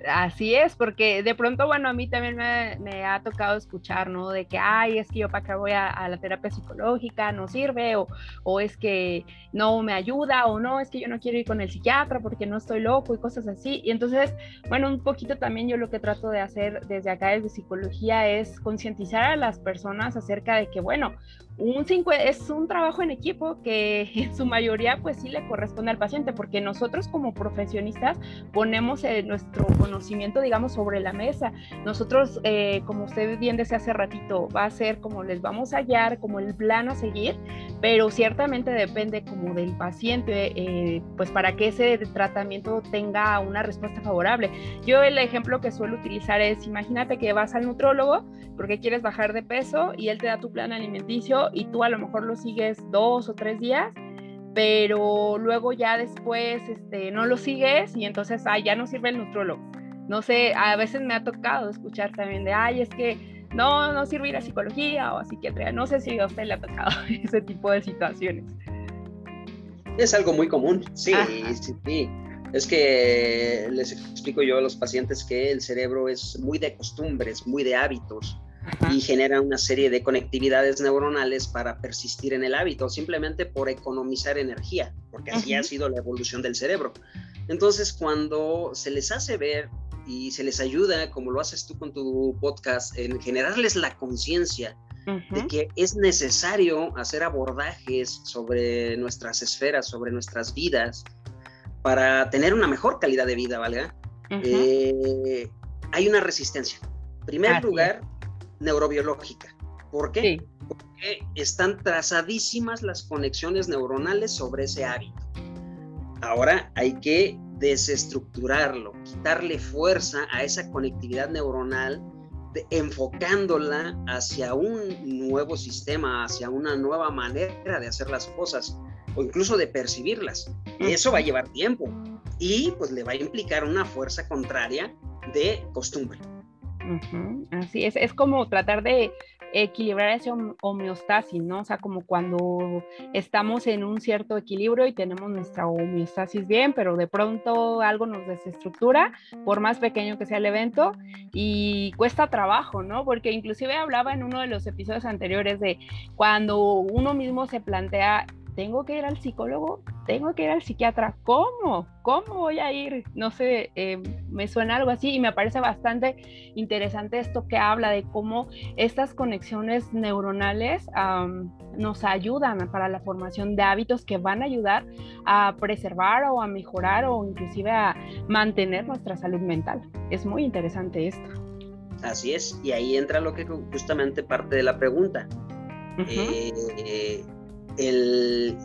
Así es, porque de pronto, bueno, a mí también me, ha tocado escuchar, ¿no? De que, ay, es que yo para qué voy a, la terapia psicológica, no sirve, o, o, es que no me ayuda, o no, es que yo no quiero ir con el psiquiatra porque no estoy loco y cosas así. Y entonces, bueno, un poquito también yo lo que trato de hacer desde acá, desde psicología, es concientizar a las personas acerca de que, bueno, un es un trabajo en equipo que en su mayoría pues sí le corresponde al paciente porque nosotros como profesionistas ponemos eh, nuestro conocimiento digamos sobre la mesa. Nosotros eh, como usted bien decía hace ratito va a ser como les vamos a guiar como el plan a seguir pero ciertamente depende como del paciente eh, pues para que ese tratamiento tenga una respuesta favorable. Yo el ejemplo que suelo utilizar es imagínate que vas al nutrólogo porque quieres bajar de peso y él te da tu plan alimenticio y tú a lo mejor lo sigues dos o tres días, pero luego ya después este, no lo sigues y entonces ay, ya no sirve el nutrólogo. No sé, a veces me ha tocado escuchar también de, ay, es que no, no sirve ir a psicología o a psiquiatría. No sé si a usted le ha tocado ese tipo de situaciones. Es algo muy común, sí, sí, sí. Es que les explico yo a los pacientes que el cerebro es muy de costumbres, muy de hábitos y genera una serie de conectividades neuronales para persistir en el hábito, simplemente por economizar energía, porque así ha sido la evolución del cerebro. Entonces, cuando se les hace ver y se les ayuda, como lo haces tú con tu podcast, en generarles la conciencia de que es necesario hacer abordajes sobre nuestras esferas, sobre nuestras vidas, para tener una mejor calidad de vida, ¿valga? Eh, hay una resistencia. En primer lugar, neurobiológica. ¿Por qué? Porque están trazadísimas las conexiones neuronales sobre ese hábito. Ahora hay que desestructurarlo, quitarle fuerza a esa conectividad neuronal, enfocándola hacia un nuevo sistema, hacia una nueva manera de hacer las cosas o incluso de percibirlas. Y eso va a llevar tiempo y pues le va a implicar una fuerza contraria de costumbre. Así es, es como tratar de equilibrar esa homeostasis, ¿no? O sea, como cuando estamos en un cierto equilibrio y tenemos nuestra homeostasis bien, pero de pronto algo nos desestructura, por más pequeño que sea el evento, y cuesta trabajo, ¿no? Porque inclusive hablaba en uno de los episodios anteriores de cuando uno mismo se plantea tengo que ir al psicólogo, tengo que ir al psiquiatra, ¿cómo? ¿Cómo voy a ir? No sé, eh, me suena algo así y me parece bastante interesante esto que habla de cómo estas conexiones neuronales nos ayudan para la formación de hábitos que van a ayudar a preservar o a mejorar o inclusive a mantener nuestra salud mental. Es muy interesante esto. Así es, y ahí entra lo que justamente parte de la pregunta el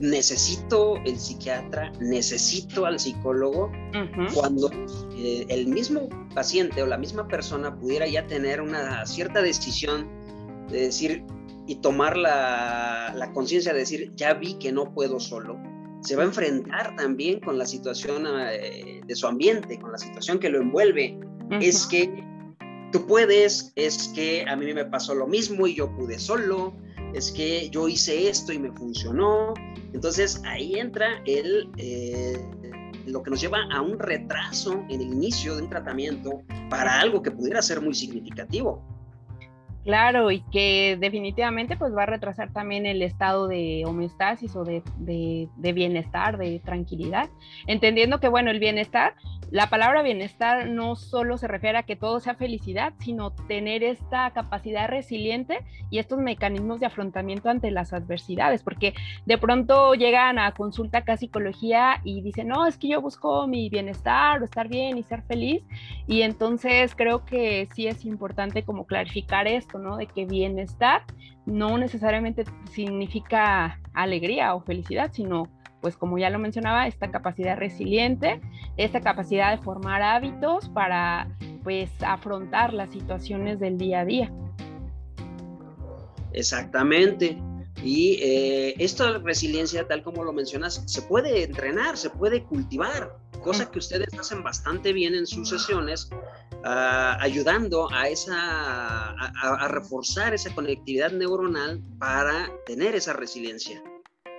necesito el psiquiatra, necesito al psicólogo, cuando eh, el mismo paciente o la misma persona pudiera ya tener una cierta decisión de decir y tomar la, la conciencia de decir, ya vi que no puedo solo, se va a enfrentar también con la situación eh, de su ambiente, con la situación que lo envuelve. Es que tú puedes, es que a mí me pasó lo mismo y yo pude solo, es que yo hice esto y me funcionó. Entonces ahí entra el, eh, lo que nos lleva a un retraso en el inicio de un tratamiento para algo que pudiera ser muy significativo. Claro, y que definitivamente pues va a retrasar también el estado de homeostasis o de, de, bienestar, de tranquilidad, entendiendo que bueno, el bienestar, la palabra bienestar no solo se refiere a que todo sea felicidad, sino tener esta capacidad resiliente y estos mecanismos de afrontamiento ante las adversidades, porque de pronto llegan a consulta acá psicología y dicen, no, es que yo busco mi bienestar o estar bien y ser feliz, y entonces creo que sí es importante como clarificar esto de que bienestar no necesariamente significa alegría o felicidad, sino, pues como ya lo mencionaba, esta capacidad resiliente, esta capacidad de formar hábitos para, pues, afrontar las situaciones del día a día. Exactamente. Y eh, esta resiliencia, tal como lo mencionas, se puede entrenar, se puede cultivar, cosa que ustedes hacen bastante bien en sus sesiones, ah, ayudando a, esa, a reforzar esa conectividad neuronal para tener esa resiliencia.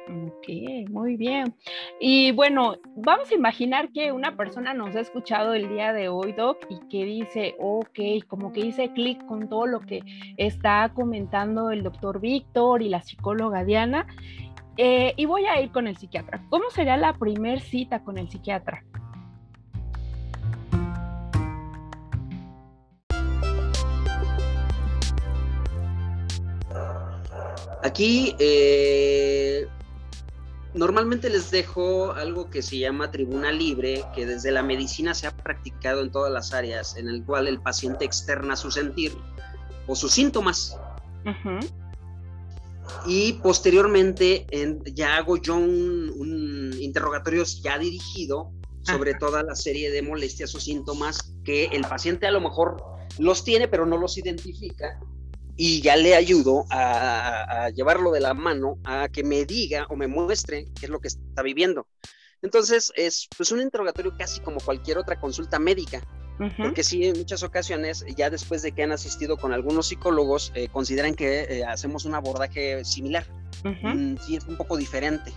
Ok, muy bien. Y bueno, vamos a imaginar que una persona nos ha escuchado el día de hoy, Doc, y que dice, ok, como que hice clic con todo lo que está comentando el doctor Víctor y la psicóloga Diana, eh, y voy a ir con el psiquiatra. ¿Cómo sería la primer cita con el psiquiatra? Aquí eh, Normalmente les dejo algo que se llama tribuna libre, que desde la medicina se ha practicado en todas las áreas, en el cual el paciente externa su sentir o sus síntomas. Y posteriormente ya hago yo un, interrogatorio ya dirigido sobre toda la serie de molestias o síntomas que el paciente a lo mejor los tiene, pero no los identifica y ya le ayudo a, llevarlo de la mano a que me diga o me muestre qué es lo que está viviendo. Entonces es pues un interrogatorio casi como cualquier otra consulta médica, porque sí, en muchas ocasiones, ya después de que han asistido con algunos psicólogos, eh, consideran que eh, hacemos un abordaje similar. Mm, sí, es un poco diferente.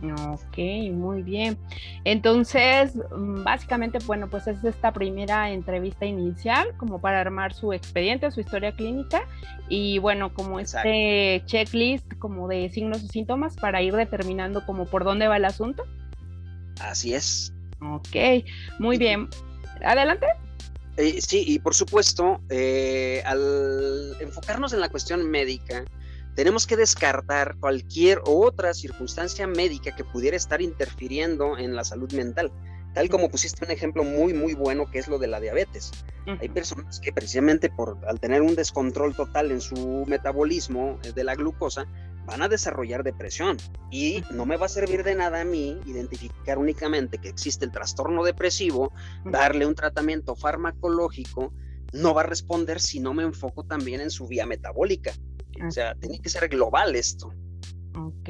Ok, muy bien. Entonces, mm, básicamente, bueno, pues es esta primera entrevista inicial como para armar su expediente, su historia clínica y bueno, como este checklist como de signos y síntomas para ir determinando como por dónde va el asunto. Así es. Ok, muy bien. Adelante. Eh, sí, y por supuesto, eh, al enfocarnos en la cuestión médica, tenemos que descartar cualquier otra circunstancia médica que pudiera estar interfiriendo en la salud mental. Tal como pusiste un ejemplo muy, muy bueno que es lo de la diabetes. Hay personas que precisamente por, al tener un descontrol total en su metabolismo eh, de la glucosa, van a desarrollar depresión. Y no me va a servir de nada a mí identificar únicamente que existe el trastorno depresivo, darle un tratamiento farmacológico, no va a responder si no me enfoco también en su vía metabólica. O sea, tiene que ser global esto. Ok,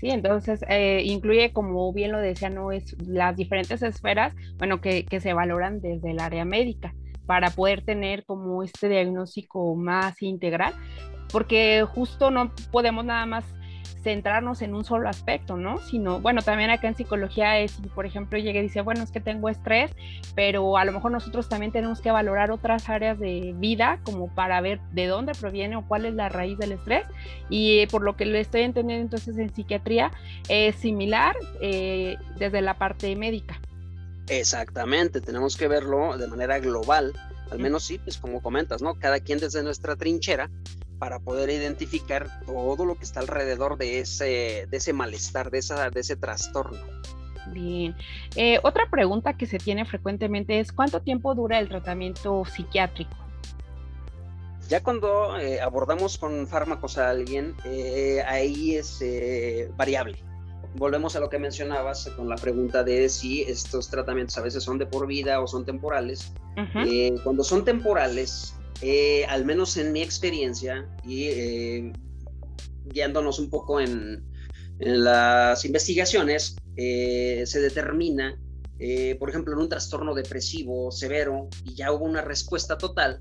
sí, entonces eh, incluye, como bien lo decía, no es las diferentes esferas, bueno, que, que se valoran desde el área médica para poder tener como este diagnóstico más integral, porque justo no podemos nada más centrarnos en un solo aspecto, ¿no? Sino, bueno, también acá en psicología es, por ejemplo, llegue y dice, bueno, es que tengo estrés, pero a lo mejor nosotros también tenemos que valorar otras áreas de vida como para ver de dónde proviene o cuál es la raíz del estrés. Y por lo que lo estoy entendiendo entonces en psiquiatría es similar eh, desde la parte médica. Exactamente, tenemos que verlo de manera global, al menos sí, pues como comentas, ¿no? Cada quien desde nuestra trinchera para poder identificar todo lo que está alrededor de ese, de ese malestar, de, esa, de ese trastorno. Bien. Eh, otra pregunta que se tiene frecuentemente es ¿cuánto tiempo dura el tratamiento psiquiátrico? Ya cuando eh, abordamos con fármacos a alguien, eh, ahí es variable. volvemos a lo que mencionabas con la pregunta de si estos tratamientos a veces son de por vida o son temporales. Cuando son temporales, eh, al menos en mi experiencia y eh, guiándonos un poco en, las investigaciones, se determina, por ejemplo, en un trastorno depresivo severo y ya hubo una respuesta total,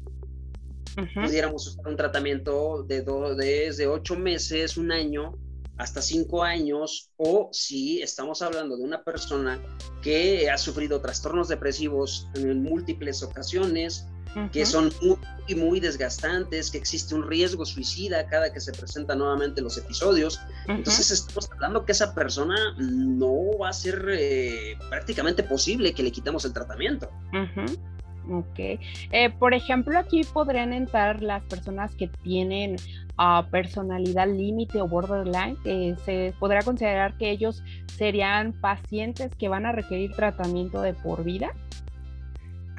pudiéramos usar un tratamiento de desde ocho meses, un año, hasta cinco años, o si estamos hablando de una persona que ha sufrido trastornos depresivos en múltiples ocasiones, que son muy, muy desgastantes, que existe un riesgo suicida cada que se presentan nuevamente los episodios. Entonces estamos hablando que esa persona no va a ser eh, prácticamente posible que le quitemos el tratamiento. Ok. Eh, por ejemplo, aquí podrían entrar las personas que tienen uh, personalidad límite o borderline. se podrá considerar que ellos serían pacientes que van a requerir tratamiento de por vida.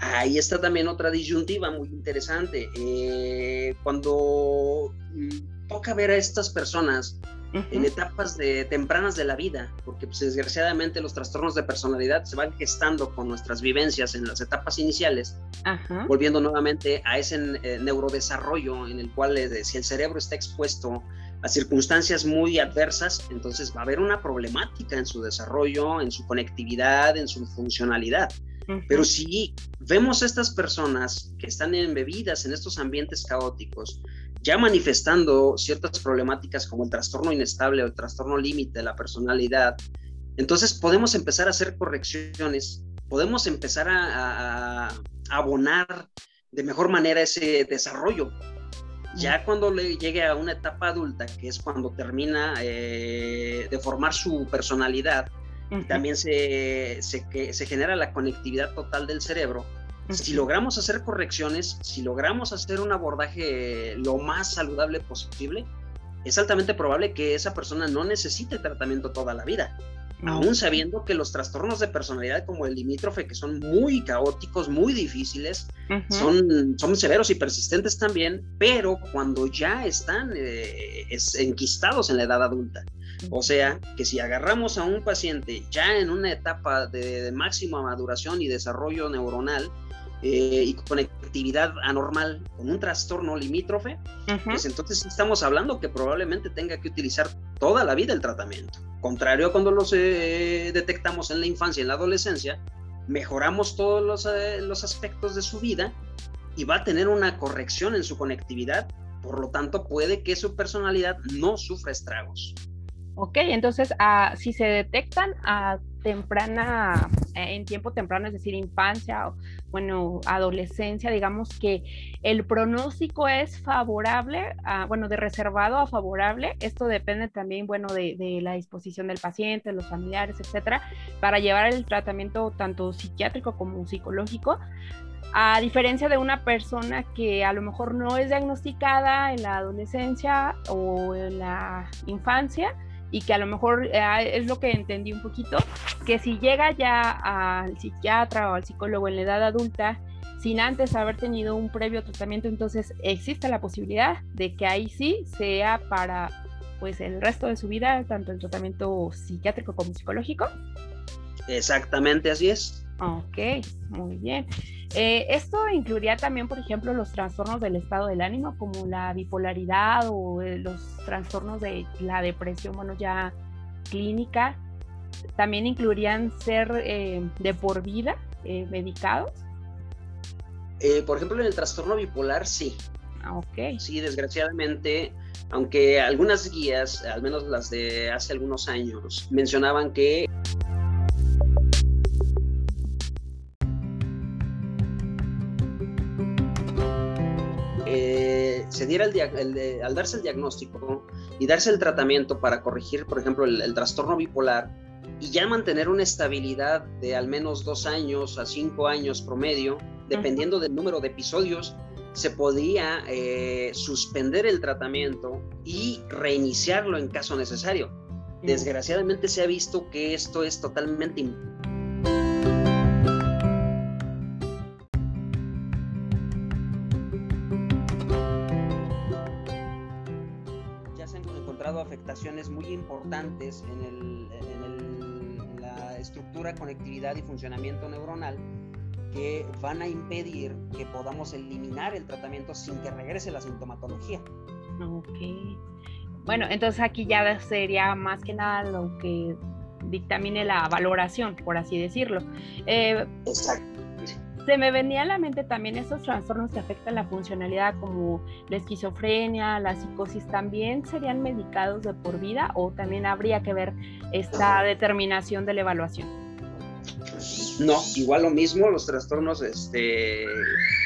Ahí está también otra disyuntiva muy interesante. Eh, cuando mm, toca ver a estas personas en etapas de, tempranas de la vida, porque pues, desgraciadamente los trastornos de personalidad se van gestando con nuestras vivencias en las etapas iniciales, volviendo nuevamente a ese eh, neurodesarrollo en el cual eh, si el cerebro está expuesto a circunstancias muy adversas, entonces va a haber una problemática en su desarrollo, en su conectividad, en su funcionalidad. Pero si vemos a estas personas que están embebidas en estos ambientes caóticos, ya manifestando ciertas problemáticas como el trastorno inestable o el trastorno límite de la personalidad, entonces podemos empezar a hacer correcciones, podemos empezar a, abonar de mejor manera ese desarrollo. Ya cuando le llegue a una etapa adulta, que es cuando termina eh, de formar su personalidad, también se, se, se genera la conectividad total del cerebro, si logramos hacer correcciones, si logramos hacer un abordaje lo más saludable posible, es altamente probable que esa persona no necesite tratamiento toda la vida. Aún sabiendo que los trastornos de personalidad como el limítrofe, que son muy caóticos, muy difíciles, son, son severos y persistentes también, pero cuando ya están eh, enquistados en la edad adulta. O sea, que si agarramos a un paciente ya en una etapa de, de máxima maduración y desarrollo neuronal, eh, y conectividad anormal con un trastorno limítrofe, pues entonces estamos hablando que probablemente tenga que utilizar toda la vida el tratamiento. Contrario a cuando los eh, detectamos en la infancia y en la adolescencia, mejoramos todos los, eh, los aspectos de su vida y va a tener una corrección en su conectividad, por lo tanto puede que su personalidad no sufra estragos. Ok, entonces ah, si se detectan a temprana, eh, en tiempo temprano, es decir, infancia o, bueno, adolescencia, digamos que el pronóstico es favorable, bueno, de reservado a favorable. Esto depende también, bueno, de, la disposición del paciente, los familiares, etcétera, para llevar el tratamiento tanto psiquiátrico como psicológico. A diferencia de una persona que a lo mejor no es diagnosticada en la adolescencia o en la infancia, y que a lo mejor eh, es lo que entendí un poquito, que si llega ya al psiquiatra o al psicólogo en la edad adulta, sin antes haber tenido un previo tratamiento, entonces existe la posibilidad de que ahí sí sea para pues el resto de su vida, tanto el tratamiento psiquiátrico como psicológico. Exactamente, así es. Ok, muy bien. Eh, esto incluiría también, por ejemplo, los trastornos del estado del ánimo, como la bipolaridad o eh, los trastornos de la depresión, bueno, ya clínica. También incluirían ser eh, de por vida medicados. por ejemplo, en el trastorno bipolar, sí. Ah, ok. Sí, desgraciadamente, aunque algunas guías, al menos las de hace algunos años, mencionaban que se diera el, al darse el diagnóstico y darse el tratamiento para corregir, por ejemplo, el, trastorno bipolar y ya mantener una estabilidad de al menos dos años a cinco años promedio, dependiendo del número de episodios, se podía eh, suspender el tratamiento y reiniciarlo en caso necesario. Desgraciadamente se ha visto que esto es totalmente afectaciones muy importantes en, el, en la estructura, conectividad y funcionamiento neuronal que van a impedir que podamos eliminar el tratamiento sin que regrese la sintomatología. Ok. Bueno, entonces aquí ya sería más que nada lo que dictamine la valoración, por así decirlo. Eh, Exacto. Se me venía a la mente también esos trastornos que afectan la funcionalidad como la esquizofrenia, la psicosis, ¿también serían medicados de por vida o también habría que ver esta determinación de la evaluación? No, igual lo mismo, los trastornos este,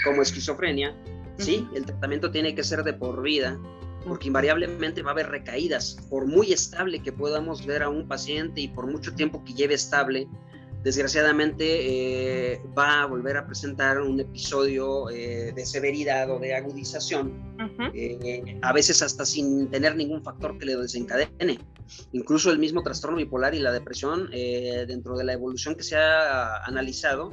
como esquizofrenia, sí, el tratamiento tiene que ser de por vida, porque invariablemente va a haber recaídas. Por muy estable que podamos ver a un paciente y por mucho tiempo que lleve estable, desgraciadamente eh, va a volver a presentar un episodio eh, de severidad o de agudización, eh, a veces hasta sin tener ningún factor que le desencadene. Incluso el mismo trastorno bipolar y la depresión, dentro de la evolución que se ha analizado,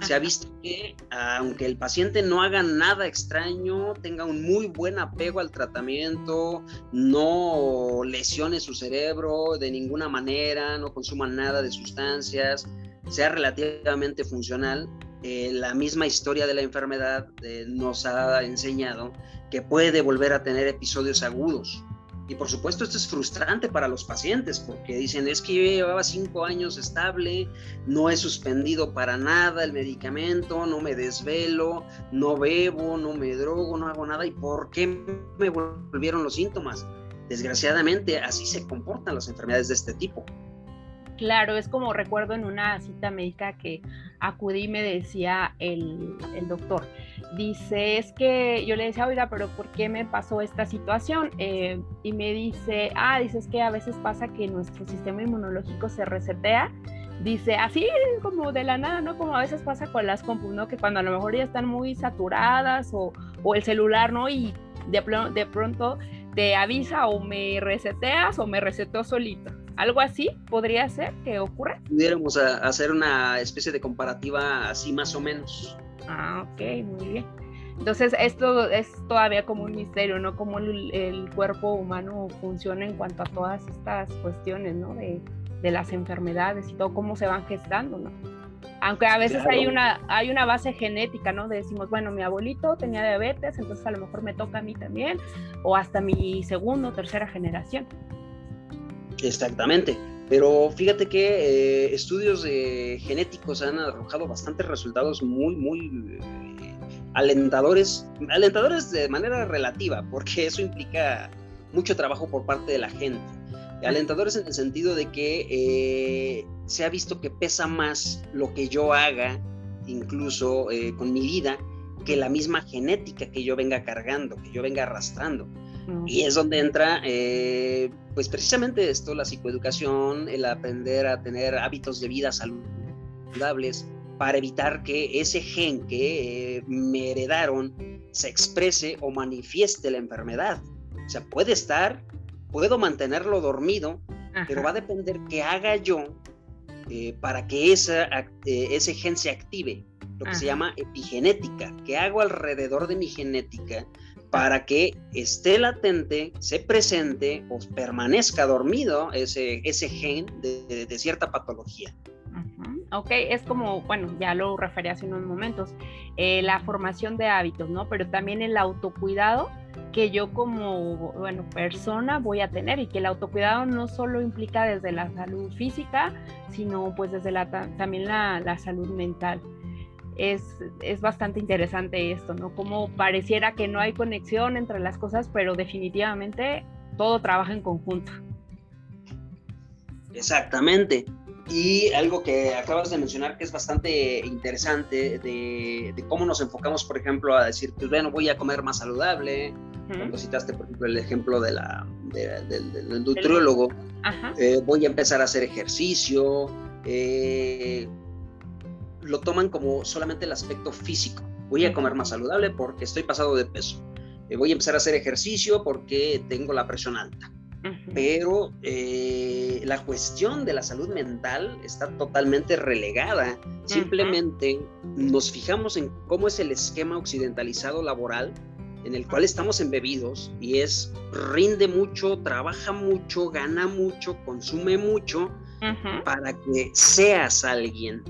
se ha visto que aunque el paciente no haga nada extraño, tenga un muy buen apego al tratamiento, no lesione su cerebro de ninguna manera, no consuma nada de sustancias, sea relativamente funcional, eh, la misma historia de la enfermedad eh, nos ha enseñado que puede volver a tener episodios agudos. Y por supuesto esto es frustrante para los pacientes porque dicen, es que yo llevaba cinco años estable, no he suspendido para nada el medicamento, no me desvelo, no bebo, no me drogo, no hago nada. ¿Y por qué me volvieron los síntomas? Desgraciadamente así se comportan las enfermedades de este tipo. Claro, es como recuerdo en una cita médica que acudí y me decía el, doctor. Dice, es que yo le decía, oiga, pero ¿por qué me pasó esta situación? Eh, y me dice, ah, dice, es que a veces pasa que nuestro sistema inmunológico se resetea. Dice, así como de la nada, ¿no? Como a veces pasa con las compus, ¿no? Que cuando a lo mejor ya están muy saturadas o, o el celular, ¿no? Y de, de pronto te avisa o me reseteas o me resetó solito. ¿Algo así podría ser que ocurra? Pudiéramos hacer una especie de comparativa así más o menos. Ah, ok, muy bien. Entonces, esto es todavía como un misterio, ¿no? Cómo el, cuerpo humano funciona en cuanto a todas estas cuestiones, ¿no? De, de, las enfermedades y todo, cómo se van gestando, ¿no? Aunque a veces hay, una, hay una base genética, ¿no? decimos, bueno, mi abuelito tenía diabetes, entonces a lo mejor me toca a mí también, o hasta mi segundo o tercera generación. Exactamente. Pero fíjate que eh, estudios genéticos han arrojado bastantes resultados muy, muy eh, alentadores, alentadores de manera relativa, porque eso implica mucho trabajo por parte de la gente. Alentadores en el sentido de que eh, se ha visto que pesa más lo que yo haga, incluso con mi vida, que la misma genética que yo venga cargando, que yo venga arrastrando. Y es donde entra, eh, pues precisamente esto, la psicoeducación, el aprender a tener hábitos de vida saludables para evitar que ese gen que eh, me heredaron se exprese o manifieste la enfermedad. O sea, puede estar, puedo mantenerlo dormido, pero va a depender qué haga yo eh, para que esa, ese gen se active, lo que se llama epigenética, que hago alrededor de mi genética para que esté latente, se presente o permanezca dormido ese, ese gen de, cierta patología. Ok, es como, bueno, ya lo referí hace unos momentos, eh, la formación de hábitos, ¿no? Pero también el autocuidado que yo como, bueno, persona voy a tener y que el autocuidado no solo implica desde la salud física, sino pues desde la, también la, la salud mental es, bastante interesante esto, ¿no? Como pareciera que no hay conexión entre las cosas, pero definitivamente todo trabaja en conjunto. Exactamente. Y algo que acabas de mencionar que es bastante interesante de, cómo nos enfocamos, por ejemplo, a decir, pues bueno, voy a comer más saludable. Cuando citaste, por ejemplo, el ejemplo de la, del, nutriólogo, eh, voy a empezar a hacer ejercicio. Eh, lo toman como solamente el aspecto físico. Voy a comer más saludable porque estoy pasado de peso. Eh, voy a empezar a hacer ejercicio porque tengo la presión alta. Pero eh, la cuestión de la salud mental está totalmente relegada. Simplemente nos fijamos en cómo es el esquema occidentalizado laboral en el cual estamos embebidos y es rinde mucho, trabaja mucho, gana mucho, consume mucho para que seas alguien.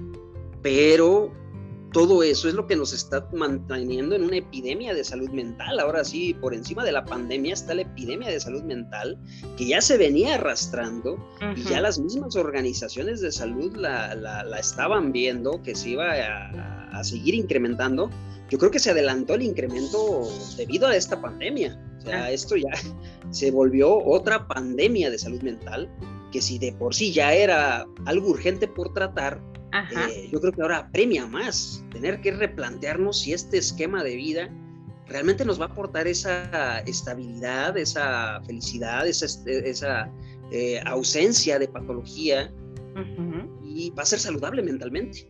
Pero todo eso es lo que nos está manteniendo en una epidemia de salud mental. Ahora sí, por encima de la pandemia está la epidemia de salud mental que ya se venía arrastrando y ya las mismas organizaciones de salud la, estaban viendo que se iba a, seguir incrementando. Yo creo que se adelantó el incremento debido a esta pandemia. O sea, ah. esto ya se volvió otra pandemia de salud mental que si de por sí ya era algo urgente por tratar, eh, yo creo que ahora premia más tener que replantearnos si este esquema de vida realmente nos va a aportar esa estabilidad, esa felicidad, esa, esa eh, ausencia de patología y va a ser saludable mentalmente.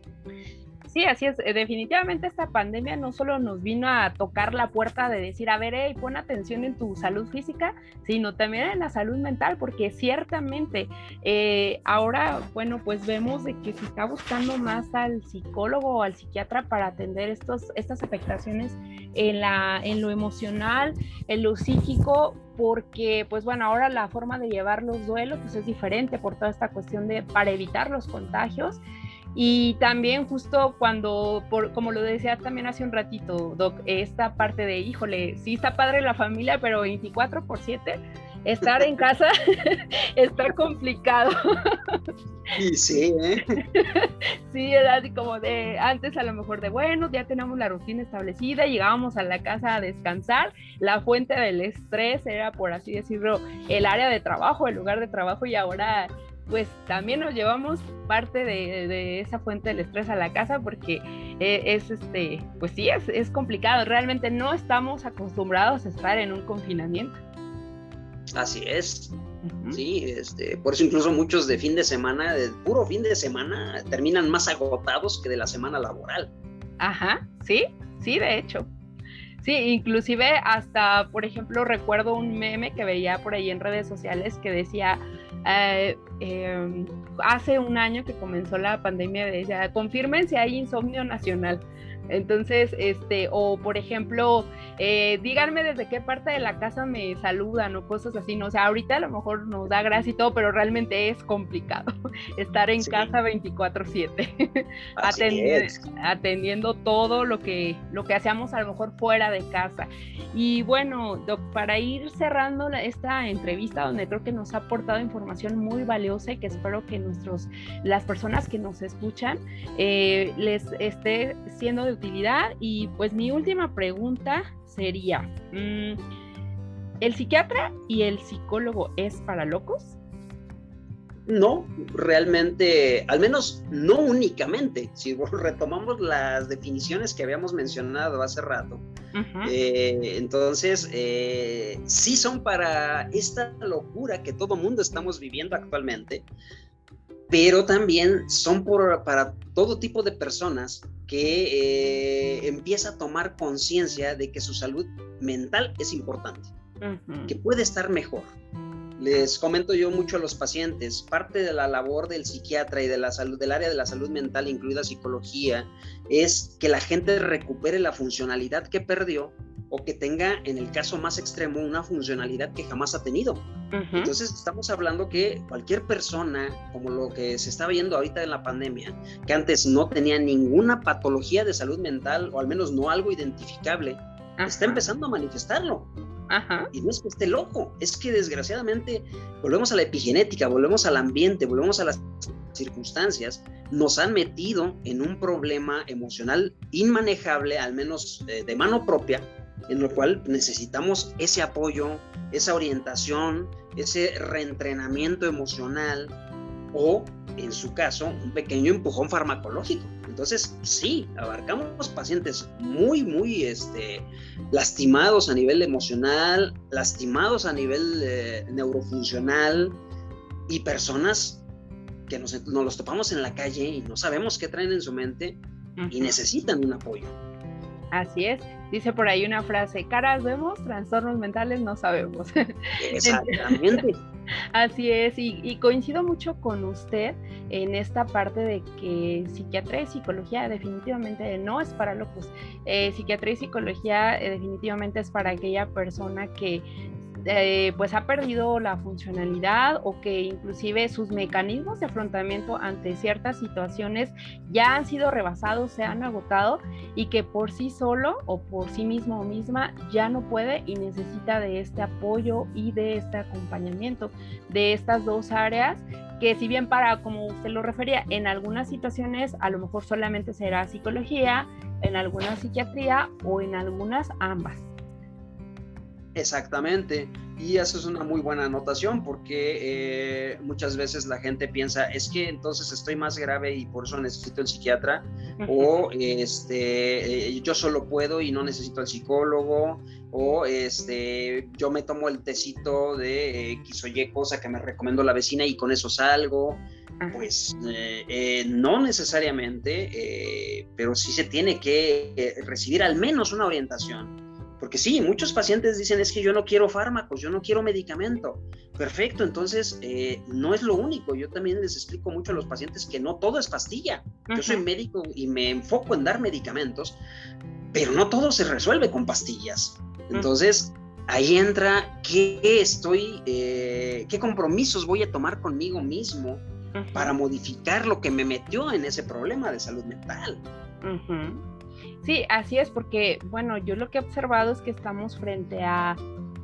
Sí, así es. Eh, definitivamente esta pandemia no solo nos vino a tocar la puerta de decir, a ver, hey, pon atención en tu salud física, sino también en la salud mental, porque ciertamente eh, ahora, bueno, pues vemos de que se está buscando más al psicólogo o al psiquiatra para atender estos, estas afectaciones en, la, en lo emocional, en lo psíquico, porque pues bueno, ahora la forma de llevar los duelos pues es diferente por toda esta cuestión de para evitar los contagios y también justo cuando, por, como lo decía también hace un ratito, Doc, esta parte de, híjole, sí está padre la familia, pero 24 por 7, estar en casa está complicado. Y sí, ¿eh? Sí, era así como de, antes a lo mejor de, bueno, ya tenemos la rutina establecida, llegábamos a la casa a descansar, la fuente del estrés era, por así decirlo, el área de trabajo, el lugar de trabajo, y ahora pues también nos llevamos parte de, esa fuente del estrés a la casa porque eh, es, este, pues sí, es, complicado. Realmente no estamos acostumbrados a estar en un confinamiento. Así es. Sí, este, por eso incluso muchos de fin de semana, de puro fin de semana, terminan más agotados que de la semana laboral. Ajá, sí, sí, de hecho. Sí, inclusive hasta, por ejemplo, recuerdo un meme que veía por ahí en redes sociales que decía, eh, em, hace un año que comenzó la pandemia, decía, confirmen si hay insomnio nacional. Entonces, este, o por ejemplo, eh, díganme desde qué parte de la casa me saludan o cosas así, ¿no? O sea, ahorita a lo mejor nos da gracia y todo, pero realmente es complicado estar en casa 24/7, atendiendo, todo lo que, lo que hacíamos a lo mejor fuera de casa. Y bueno, Doc, para ir cerrando esta entrevista, donde creo que nos ha aportado información muy valiosa y que espero que nuestros, las personas que nos escuchan eh, les esté siendo de utilidad. Y pues mi última pregunta sería, mm, ¿el psiquiatra y el psicólogo es para locos? No, realmente, al menos no únicamente. Si retomamos las definiciones que habíamos mencionado hace rato, eh, entonces eh, sí son para esta locura que todo mundo estamos viviendo actualmente, pero también son para todo tipo de personas que eh, empieza a tomar conciencia de que su salud mental es importante, que puede estar mejor. Les comento yo mucho a los pacientes, parte de la labor del psiquiatra y de la salud, del área de la salud mental, incluida psicología, es que la gente recupere la funcionalidad que perdió o que tenga, en el caso más extremo, una funcionalidad que jamás ha tenido. Entonces estamos hablando que cualquier persona, como lo que se está viendo ahorita en la pandemia, que antes no tenía ninguna patología de salud mental o al menos no algo identificable, está empezando a manifestarlo. Y no es que esté loco, es que desgraciadamente volvemos a la epigenética, volvemos al ambiente, volvemos a las circunstancias, nos han metido en un problema emocional inmanejable, al menos eh, de mano propia, en lo cual necesitamos ese apoyo, esa orientación, ese reentrenamiento emocional o, en su caso, un pequeño empujón farmacológico. Entonces, sí, abarcamos pacientes muy, muy este, lastimados a nivel emocional, lastimados a nivel eh, neurofuncional y personas que nos, nos, los topamos en la calle y no sabemos qué traen en su mente y necesitan un apoyo. Así es Dice por ahí una frase, caras vemos, trastornos mentales no sabemos. Exactamente. Así es, y, coincido mucho con usted en esta parte de que psiquiatría y psicología definitivamente no es para locos. Eh, psiquiatría y psicología eh, definitivamente es para aquella persona que eh, pues ha perdido la funcionalidad o que inclusive sus mecanismos de afrontamiento ante ciertas situaciones ya han sido rebasados, se han agotado y que por sí solo o por sí mismo o misma ya no puede y necesita de este apoyo y de este acompañamiento de estas dos áreas que si bien para, como usted lo refería, en algunas situaciones a lo mejor solamente será psicología, en algunas psiquiatría o en algunas ambas. Exactamente. Y eso es una muy buena anotación porque eh, muchas veces la gente piensa, es que entonces estoy más grave y por eso necesito el psiquiatra, o este, eh, yo solo puedo y no necesito al psicólogo, o este, yo me tomo el tecito de X o Y cosa que me recomendó la vecina y con eso salgo. Pues eh, no necesariamente, pero sí se tiene que recibir al menos una orientación porque sí, muchos pacientes dicen es que yo no quiero fármacos, yo no quiero medicamento. Perfecto, entonces eh, no es lo único. Yo también les explico mucho a los pacientes que no todo es pastilla. Yo soy médico y me enfoco en dar medicamentos, pero no todo se resuelve con pastillas. Entonces, ahí entra qué estoy, eh, qué compromisos voy a tomar conmigo mismo para modificar lo que me metió en ese problema de salud mental. Sí, así es, porque, bueno, yo lo que he observado es que estamos frente a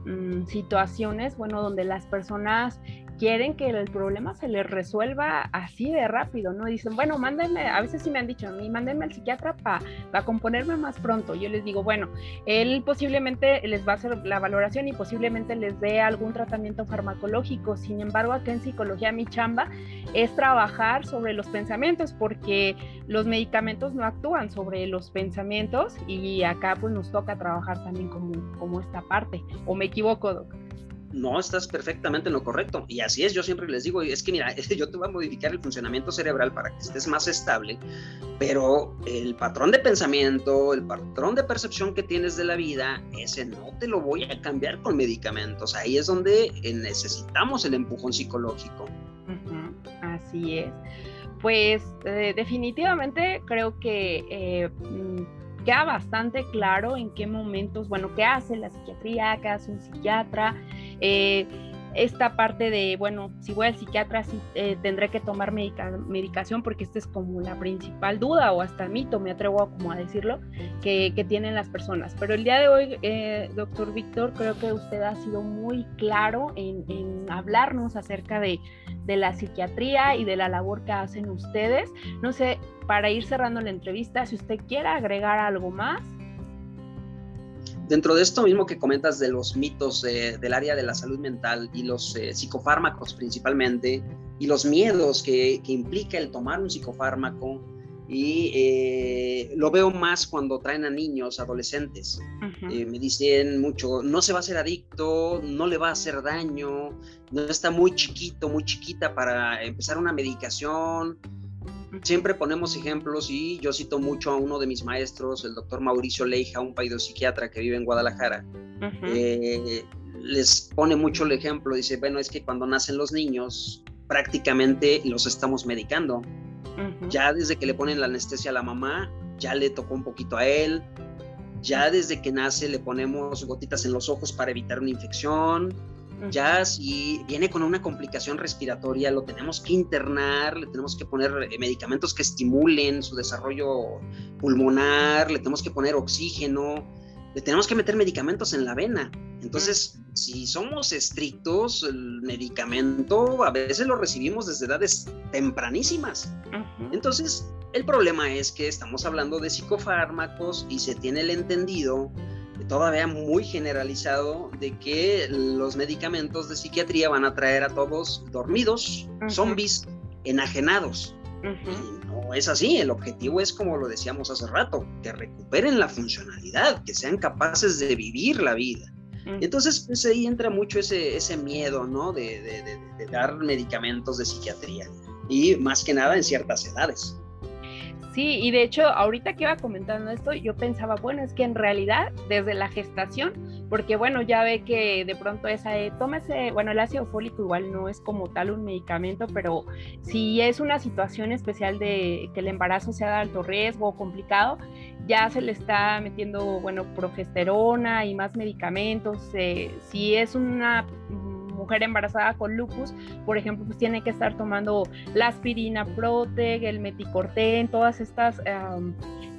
mm, situaciones, bueno, donde las personas quieren que el problema se les resuelva así de rápido, ¿no? Dicen, bueno, mándenme, a veces sí me han dicho a mí, mándenme al psiquiatra para componerme más pronto. Yo les digo, bueno, él posiblemente les va a hacer la valoración y posiblemente les dé algún tratamiento farmacológico. Sin embargo, acá en psicología mi chamba es trabajar sobre los pensamientos porque los medicamentos no actúan sobre los pensamientos y acá pues nos toca trabajar también como, como esta parte. ¿O me equivoco, doctor? No estás perfectamente en lo correcto. Y así es, yo siempre les digo, es que mira, yo te voy a modificar el funcionamiento cerebral para que estés más estable, pero el patrón de pensamiento, el patrón de percepción que tienes de la vida, ese no te lo voy a cambiar con medicamentos. Ahí es donde eh, necesitamos el empujón psicológico. así es. Pues eh, definitivamente creo que... Eh, mm, queda bastante claro en qué momentos, bueno, qué hace la psiquiatría, qué hace un psiquiatra, eh, esta parte de, bueno, si voy al psiquiatra, eh, tendré que tomar medicación porque esta es como la principal duda o hasta mito, me atrevo a, como a decirlo, que, tienen las personas. Pero el día de hoy, eh, doctor Víctor, creo que usted ha sido muy claro en, hablarnos acerca de, de la psiquiatría y de la labor que hacen ustedes. No sé, para ir cerrando la entrevista, si usted quiere agregar algo más. Dentro de esto mismo que comentas de los mitos del área de la salud mental y los eh, psicofármacos principalmente, y los miedos que, implica el tomar un psicofármaco, y eh, lo veo más cuando traen a niños, adolescentes. Eh, me dicen mucho, no se va a hacer adicto, no le va a hacer daño, no está muy chiquito, muy chiquita para empezar una medicación, Siempre ponemos ejemplos y yo cito mucho a uno de mis maestros, el doctor Mauricio Leija, un psiquiatra que vive en Guadalajara. Eh, les pone mucho el ejemplo, dice, bueno, es que cuando nacen los niños prácticamente los estamos medicando. Ya desde que le ponen la anestesia a la mamá, ya le tocó un poquito a él. Ya desde que nace le ponemos gotitas en los ojos para evitar una infección ya si viene con una complicación respiratoria, lo tenemos que internar, le tenemos que poner eh, medicamentos que estimulen su desarrollo pulmonar, le tenemos que poner oxígeno, le tenemos que meter medicamentos en la vena. Entonces, si somos estrictos, el medicamento a veces lo recibimos desde edades tempranísimas. Entonces, el problema es que estamos hablando de psicofármacos y se tiene el entendido todavía muy generalizado de que los medicamentos de psiquiatría van a traer a todos dormidos, zombies, enajenados. no es así, el objetivo es como lo decíamos hace rato, que recuperen la funcionalidad, que sean capaces de vivir la vida. Entonces, pues ahí entra mucho ese, ese miedo, ¿no? De, de dar medicamentos de psiquiatría y más que nada en ciertas edades. Sí, y de hecho, ahorita que iba comentando esto, yo pensaba, bueno, es que en realidad desde la gestación, porque bueno, ya ve que de pronto esa, eh, tómese, bueno, el ácido fólico igual no es como tal un medicamento, pero si es una situación especial de que el embarazo sea de alto riesgo o complicado, ya se le está metiendo, bueno, progesterona y más medicamentos. Eh, si es una mujer embarazada con lupus, por ejemplo, pues tiene que estar tomando la aspirina Proteg, el meticorten, todas estas,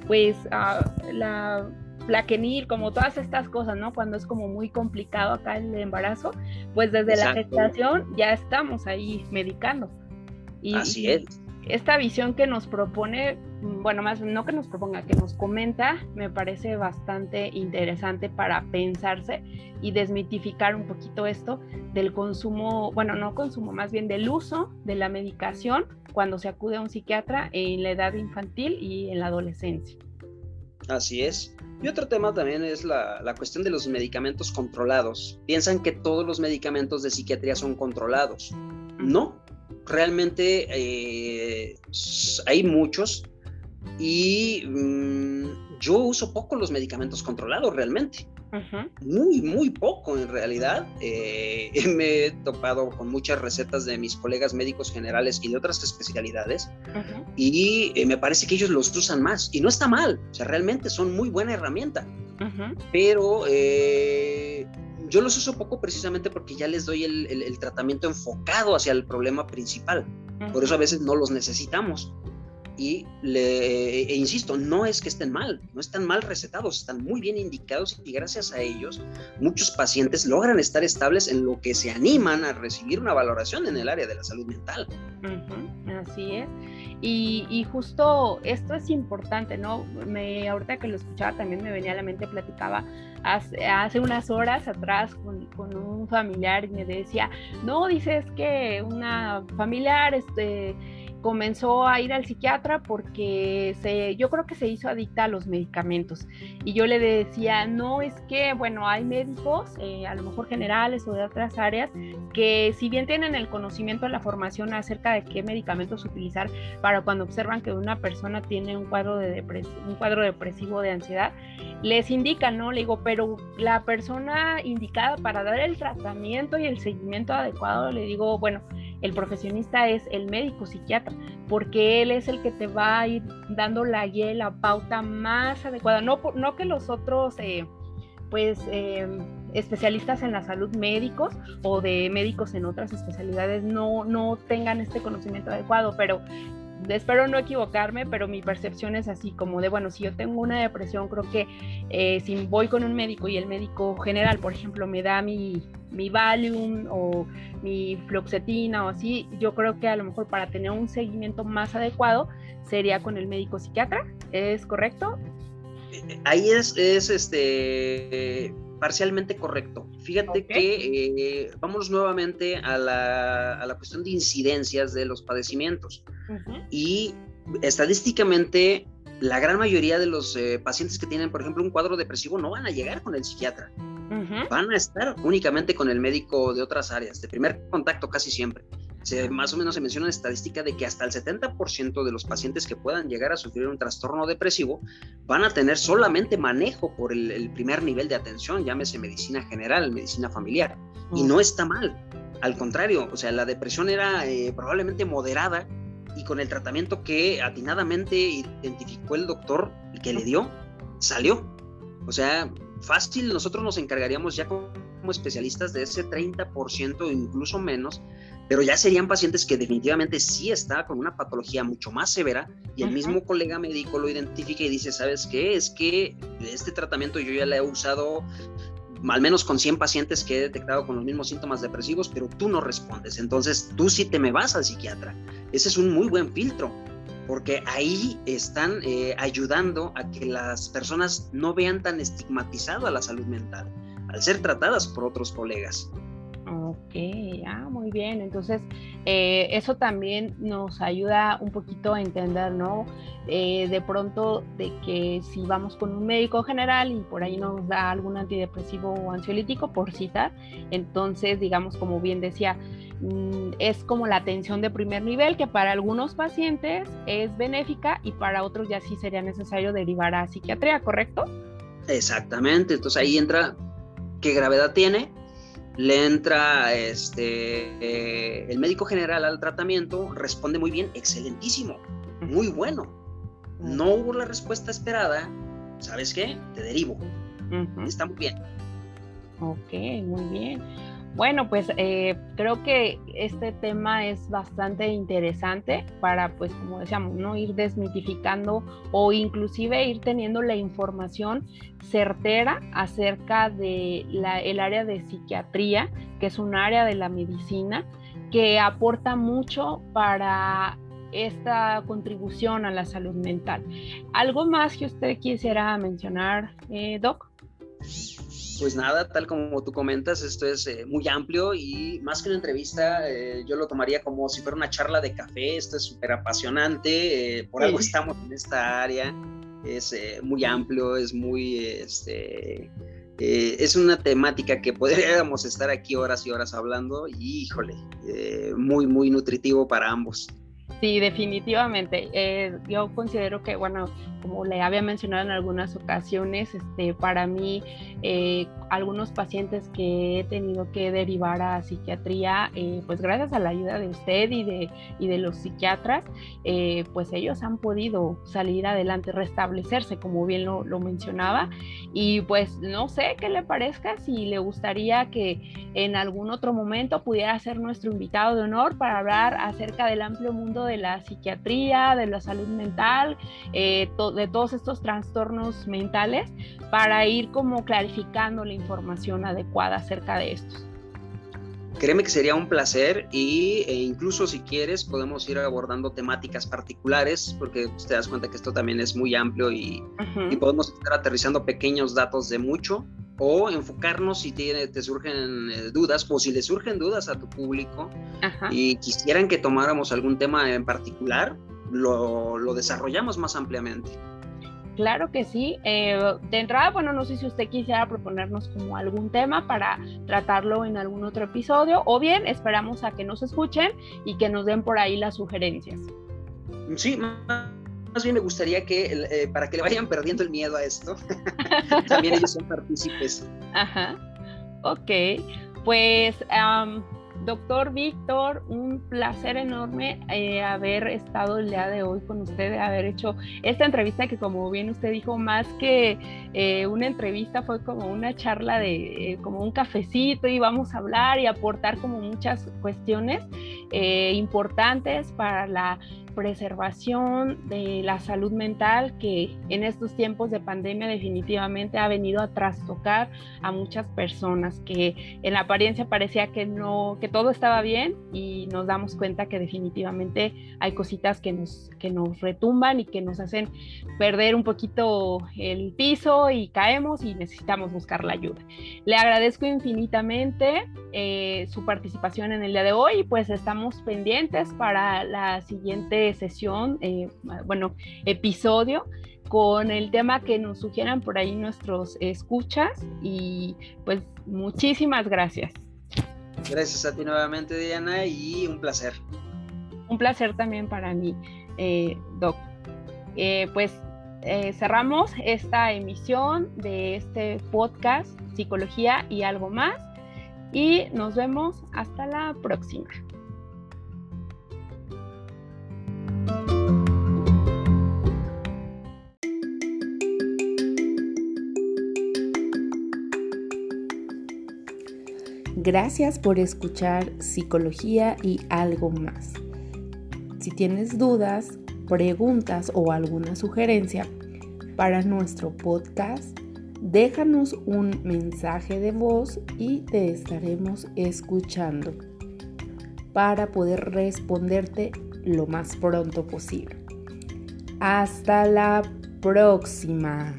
pues uh, la plaquenil, como todas estas cosas, ¿no? Cuando es como muy complicado acá el embarazo, pues desde la gestación ya estamos ahí medicando. Y, Así es. Esta visión que nos propone bueno, más no que nos proponga, que nos comenta, me parece bastante interesante para pensarse y desmitificar un poquito esto del consumo, bueno, no consumo, más bien del uso de la medicación cuando se acude a un psiquiatra en la edad infantil y en la adolescencia. Así es. Y otro tema también es la, la, cuestión de los medicamentos controlados. Piensan que todos los medicamentos de psiquiatría son controlados. No, realmente eh, hay muchos y mm, yo uso poco los medicamentos controlados realmente. Muy, muy poco en realidad. Eh, me he topado con muchas recetas de mis colegas médicos generales y de otras especialidades y eh, me parece que ellos los usan más y no está mal, o sea, realmente son muy buena herramienta. Pero eh, yo los uso poco precisamente porque ya les doy el, el tratamiento enfocado hacia el problema principal. Por eso a veces no los necesitamos y le e insisto, no es que estén mal, no están mal recetados, están muy bien indicados y gracias a ellos muchos pacientes logran estar estables en lo que se animan a recibir una valoración en el área de la salud mental. así es. Y, justo esto es importante, ¿no? Me, ahorita que lo escuchaba también me venía a la mente, platicaba hace, unas horas atrás con, con, un familiar y me decía, no, dices que una familiar, este comenzó a ir al psiquiatra porque se, yo creo que se hizo adicta a los medicamentos. Y yo le decía, no, es que, bueno, hay médicos, eh, a lo mejor generales o de otras áreas, que si bien tienen el conocimiento, la formación acerca de qué medicamentos utilizar para cuando observan que una persona tiene un cuadro, de un cuadro depresivo de ansiedad, les indican, ¿no? Le digo, pero la persona indicada para dar el tratamiento y el seguimiento adecuado, le digo, bueno, el profesionista es el médico psiquiatra, porque él es el que te va a ir dando la guía la pauta más adecuada. No, no que los otros, eh, pues, eh, especialistas en la salud médicos o de médicos en otras especialidades no, no tengan este conocimiento adecuado, pero espero no equivocarme, pero mi percepción es así, como de, bueno, si yo tengo una depresión, creo que eh, si voy con un médico y el médico general, por ejemplo, me da mi, mi Valium o mi fluoxetina o así, yo creo que a lo mejor para tener un seguimiento más adecuado sería con el médico psiquiatra, ¿es correcto? Ahí es, es este parcialmente correcto. Fíjate que eh, vamos nuevamente a la, a la, cuestión de incidencias de los padecimientos. Y estadísticamente, la gran mayoría de los eh, pacientes que tienen, por ejemplo, un cuadro depresivo no van a llegar con el psiquiatra. Van a estar únicamente con el médico de otras áreas, de primer contacto casi siempre. Se, más o menos se menciona una estadística de que hasta el 70% de los pacientes que puedan llegar a sufrir un trastorno depresivo van a tener solamente manejo por el, primer nivel de atención, llámese medicina general, medicina familiar. Y no está mal. Al contrario, o sea, la depresión era eh, probablemente moderada y con el tratamiento que atinadamente identificó el doctor que le dio, salió. O sea, fácil, nosotros nos encargaríamos ya como especialistas de ese 30% o incluso menos, pero ya serían pacientes que definitivamente sí está con una patología mucho más severa y el mismo colega médico lo identifica y dice, ¿sabes qué? Es que este tratamiento yo ya lo he usado al menos con 100 pacientes que he detectado con los mismos síntomas depresivos, pero tú no respondes. Entonces tú sí te me vas al psiquiatra. Ese es un muy buen filtro porque ahí están eh, ayudando a que las personas no vean tan estigmatizado a la salud mental al ser tratadas por otros colegas. Ok, ah, muy bien. Entonces, eh, eso también nos ayuda un poquito a entender, ¿no? Eh, de pronto, de que si vamos con un médico general y por ahí nos da algún antidepresivo o ansiolítico, por citar, entonces, digamos, como bien decía, mm, es como la atención de primer nivel que para algunos pacientes es benéfica y para otros ya sí sería necesario derivar a psiquiatría, ¿correcto? Exactamente, entonces ahí entra qué gravedad tiene, le entra este, eh, el médico general al tratamiento, responde muy bien, excelentísimo, muy bueno. No hubo la respuesta esperada, ¿sabes qué? Te derivo. Está muy bien. Ok, muy bien. Bueno, pues eh, creo que este tema es bastante interesante para, pues como decíamos, ¿no? ir desmitificando o inclusive ir teniendo la información certera acerca de el área de psiquiatría, que es un área de la medicina que aporta mucho para esta contribución a la salud mental. ¿Algo más que usted quisiera mencionar, eh, Doc? Pues nada, tal como tú comentas, esto es eh, muy amplio y más que una entrevista, eh, yo lo tomaría como si fuera una charla de café, esto es súper apasionante, eh, por algo estamos en esta área, es muy amplio, es muy, este, es una temática que podríamos estar aquí horas y horas hablando y híjole, muy, muy nutritivo para ambos. Sí, definitivamente. Eh, yo considero que, bueno, como le había mencionado en algunas ocasiones, este, para mí, eh, algunos pacientes que he tenido que derivar a psiquiatría, eh, pues gracias a la ayuda de usted y de, y de los psiquiatras, pues ellos han podido salir adelante, restablecerse, como bien lo, lo mencionaba. Y pues no sé qué le parezca, si le gustaría que en algún otro momento pudiera ser nuestro invitado de honor para hablar acerca del amplio mundo de de la psiquiatría, de la salud mental, eh, de todos estos trastornos mentales, para ir como clarificando la información adecuada acerca de estos. Créeme que sería un placer y, e incluso si quieres podemos ir abordando temáticas particulares porque te das cuenta que esto también es muy amplio y, y podemos estar aterrizando pequeños datos de mucho o enfocarnos si te, te surgen eh, dudas o si le surgen dudas a tu público y quisieran que tomáramos algún tema en particular, lo, lo desarrollamos más ampliamente. Claro que sí. Eh, de entrada, bueno, no sé si usted quisiera proponernos como algún tema para tratarlo en algún otro episodio o bien esperamos a que nos escuchen y que nos den por ahí las sugerencias. Sí, más bien me gustaría que, eh, para que le vayan perdiendo el miedo a esto, también ellos son partícipes. Ajá, ok. Pues, doctor Víctor, un placer enorme eh, haber estado el día de hoy con usted, haber hecho esta entrevista que como bien usted dijo, más que eh, una entrevista fue como una charla de, como un cafecito y vamos a hablar y aportar como muchas cuestiones importantes para la preservación de la salud mental que en estos tiempos de pandemia definitivamente ha venido a trastocar a muchas personas que en la apariencia parecía que no que todo estaba bien y nos damos cuenta que definitivamente hay cositas que nos que nos retumban y que nos hacen perder un poquito el piso y caemos y necesitamos buscar la ayuda. Le agradezco infinitamente eh, su participación en el día de hoy pues estamos pendientes para la siguiente sesión, eh, bueno, episodio con el tema que nos sugieran por ahí nuestros escuchas y pues muchísimas gracias. Gracias a ti nuevamente Diana y un placer. Un placer también para mí, eh, Doc. Eh, pues cerramos esta emisión de este podcast Psicología y algo más y nos vemos hasta la próxima. Gracias por escuchar Psicología y algo más. Si tienes dudas, preguntas o alguna sugerencia para nuestro podcast, déjanos un mensaje de voz y te estaremos escuchando para poder responderte lo más pronto posible. Hasta la próxima.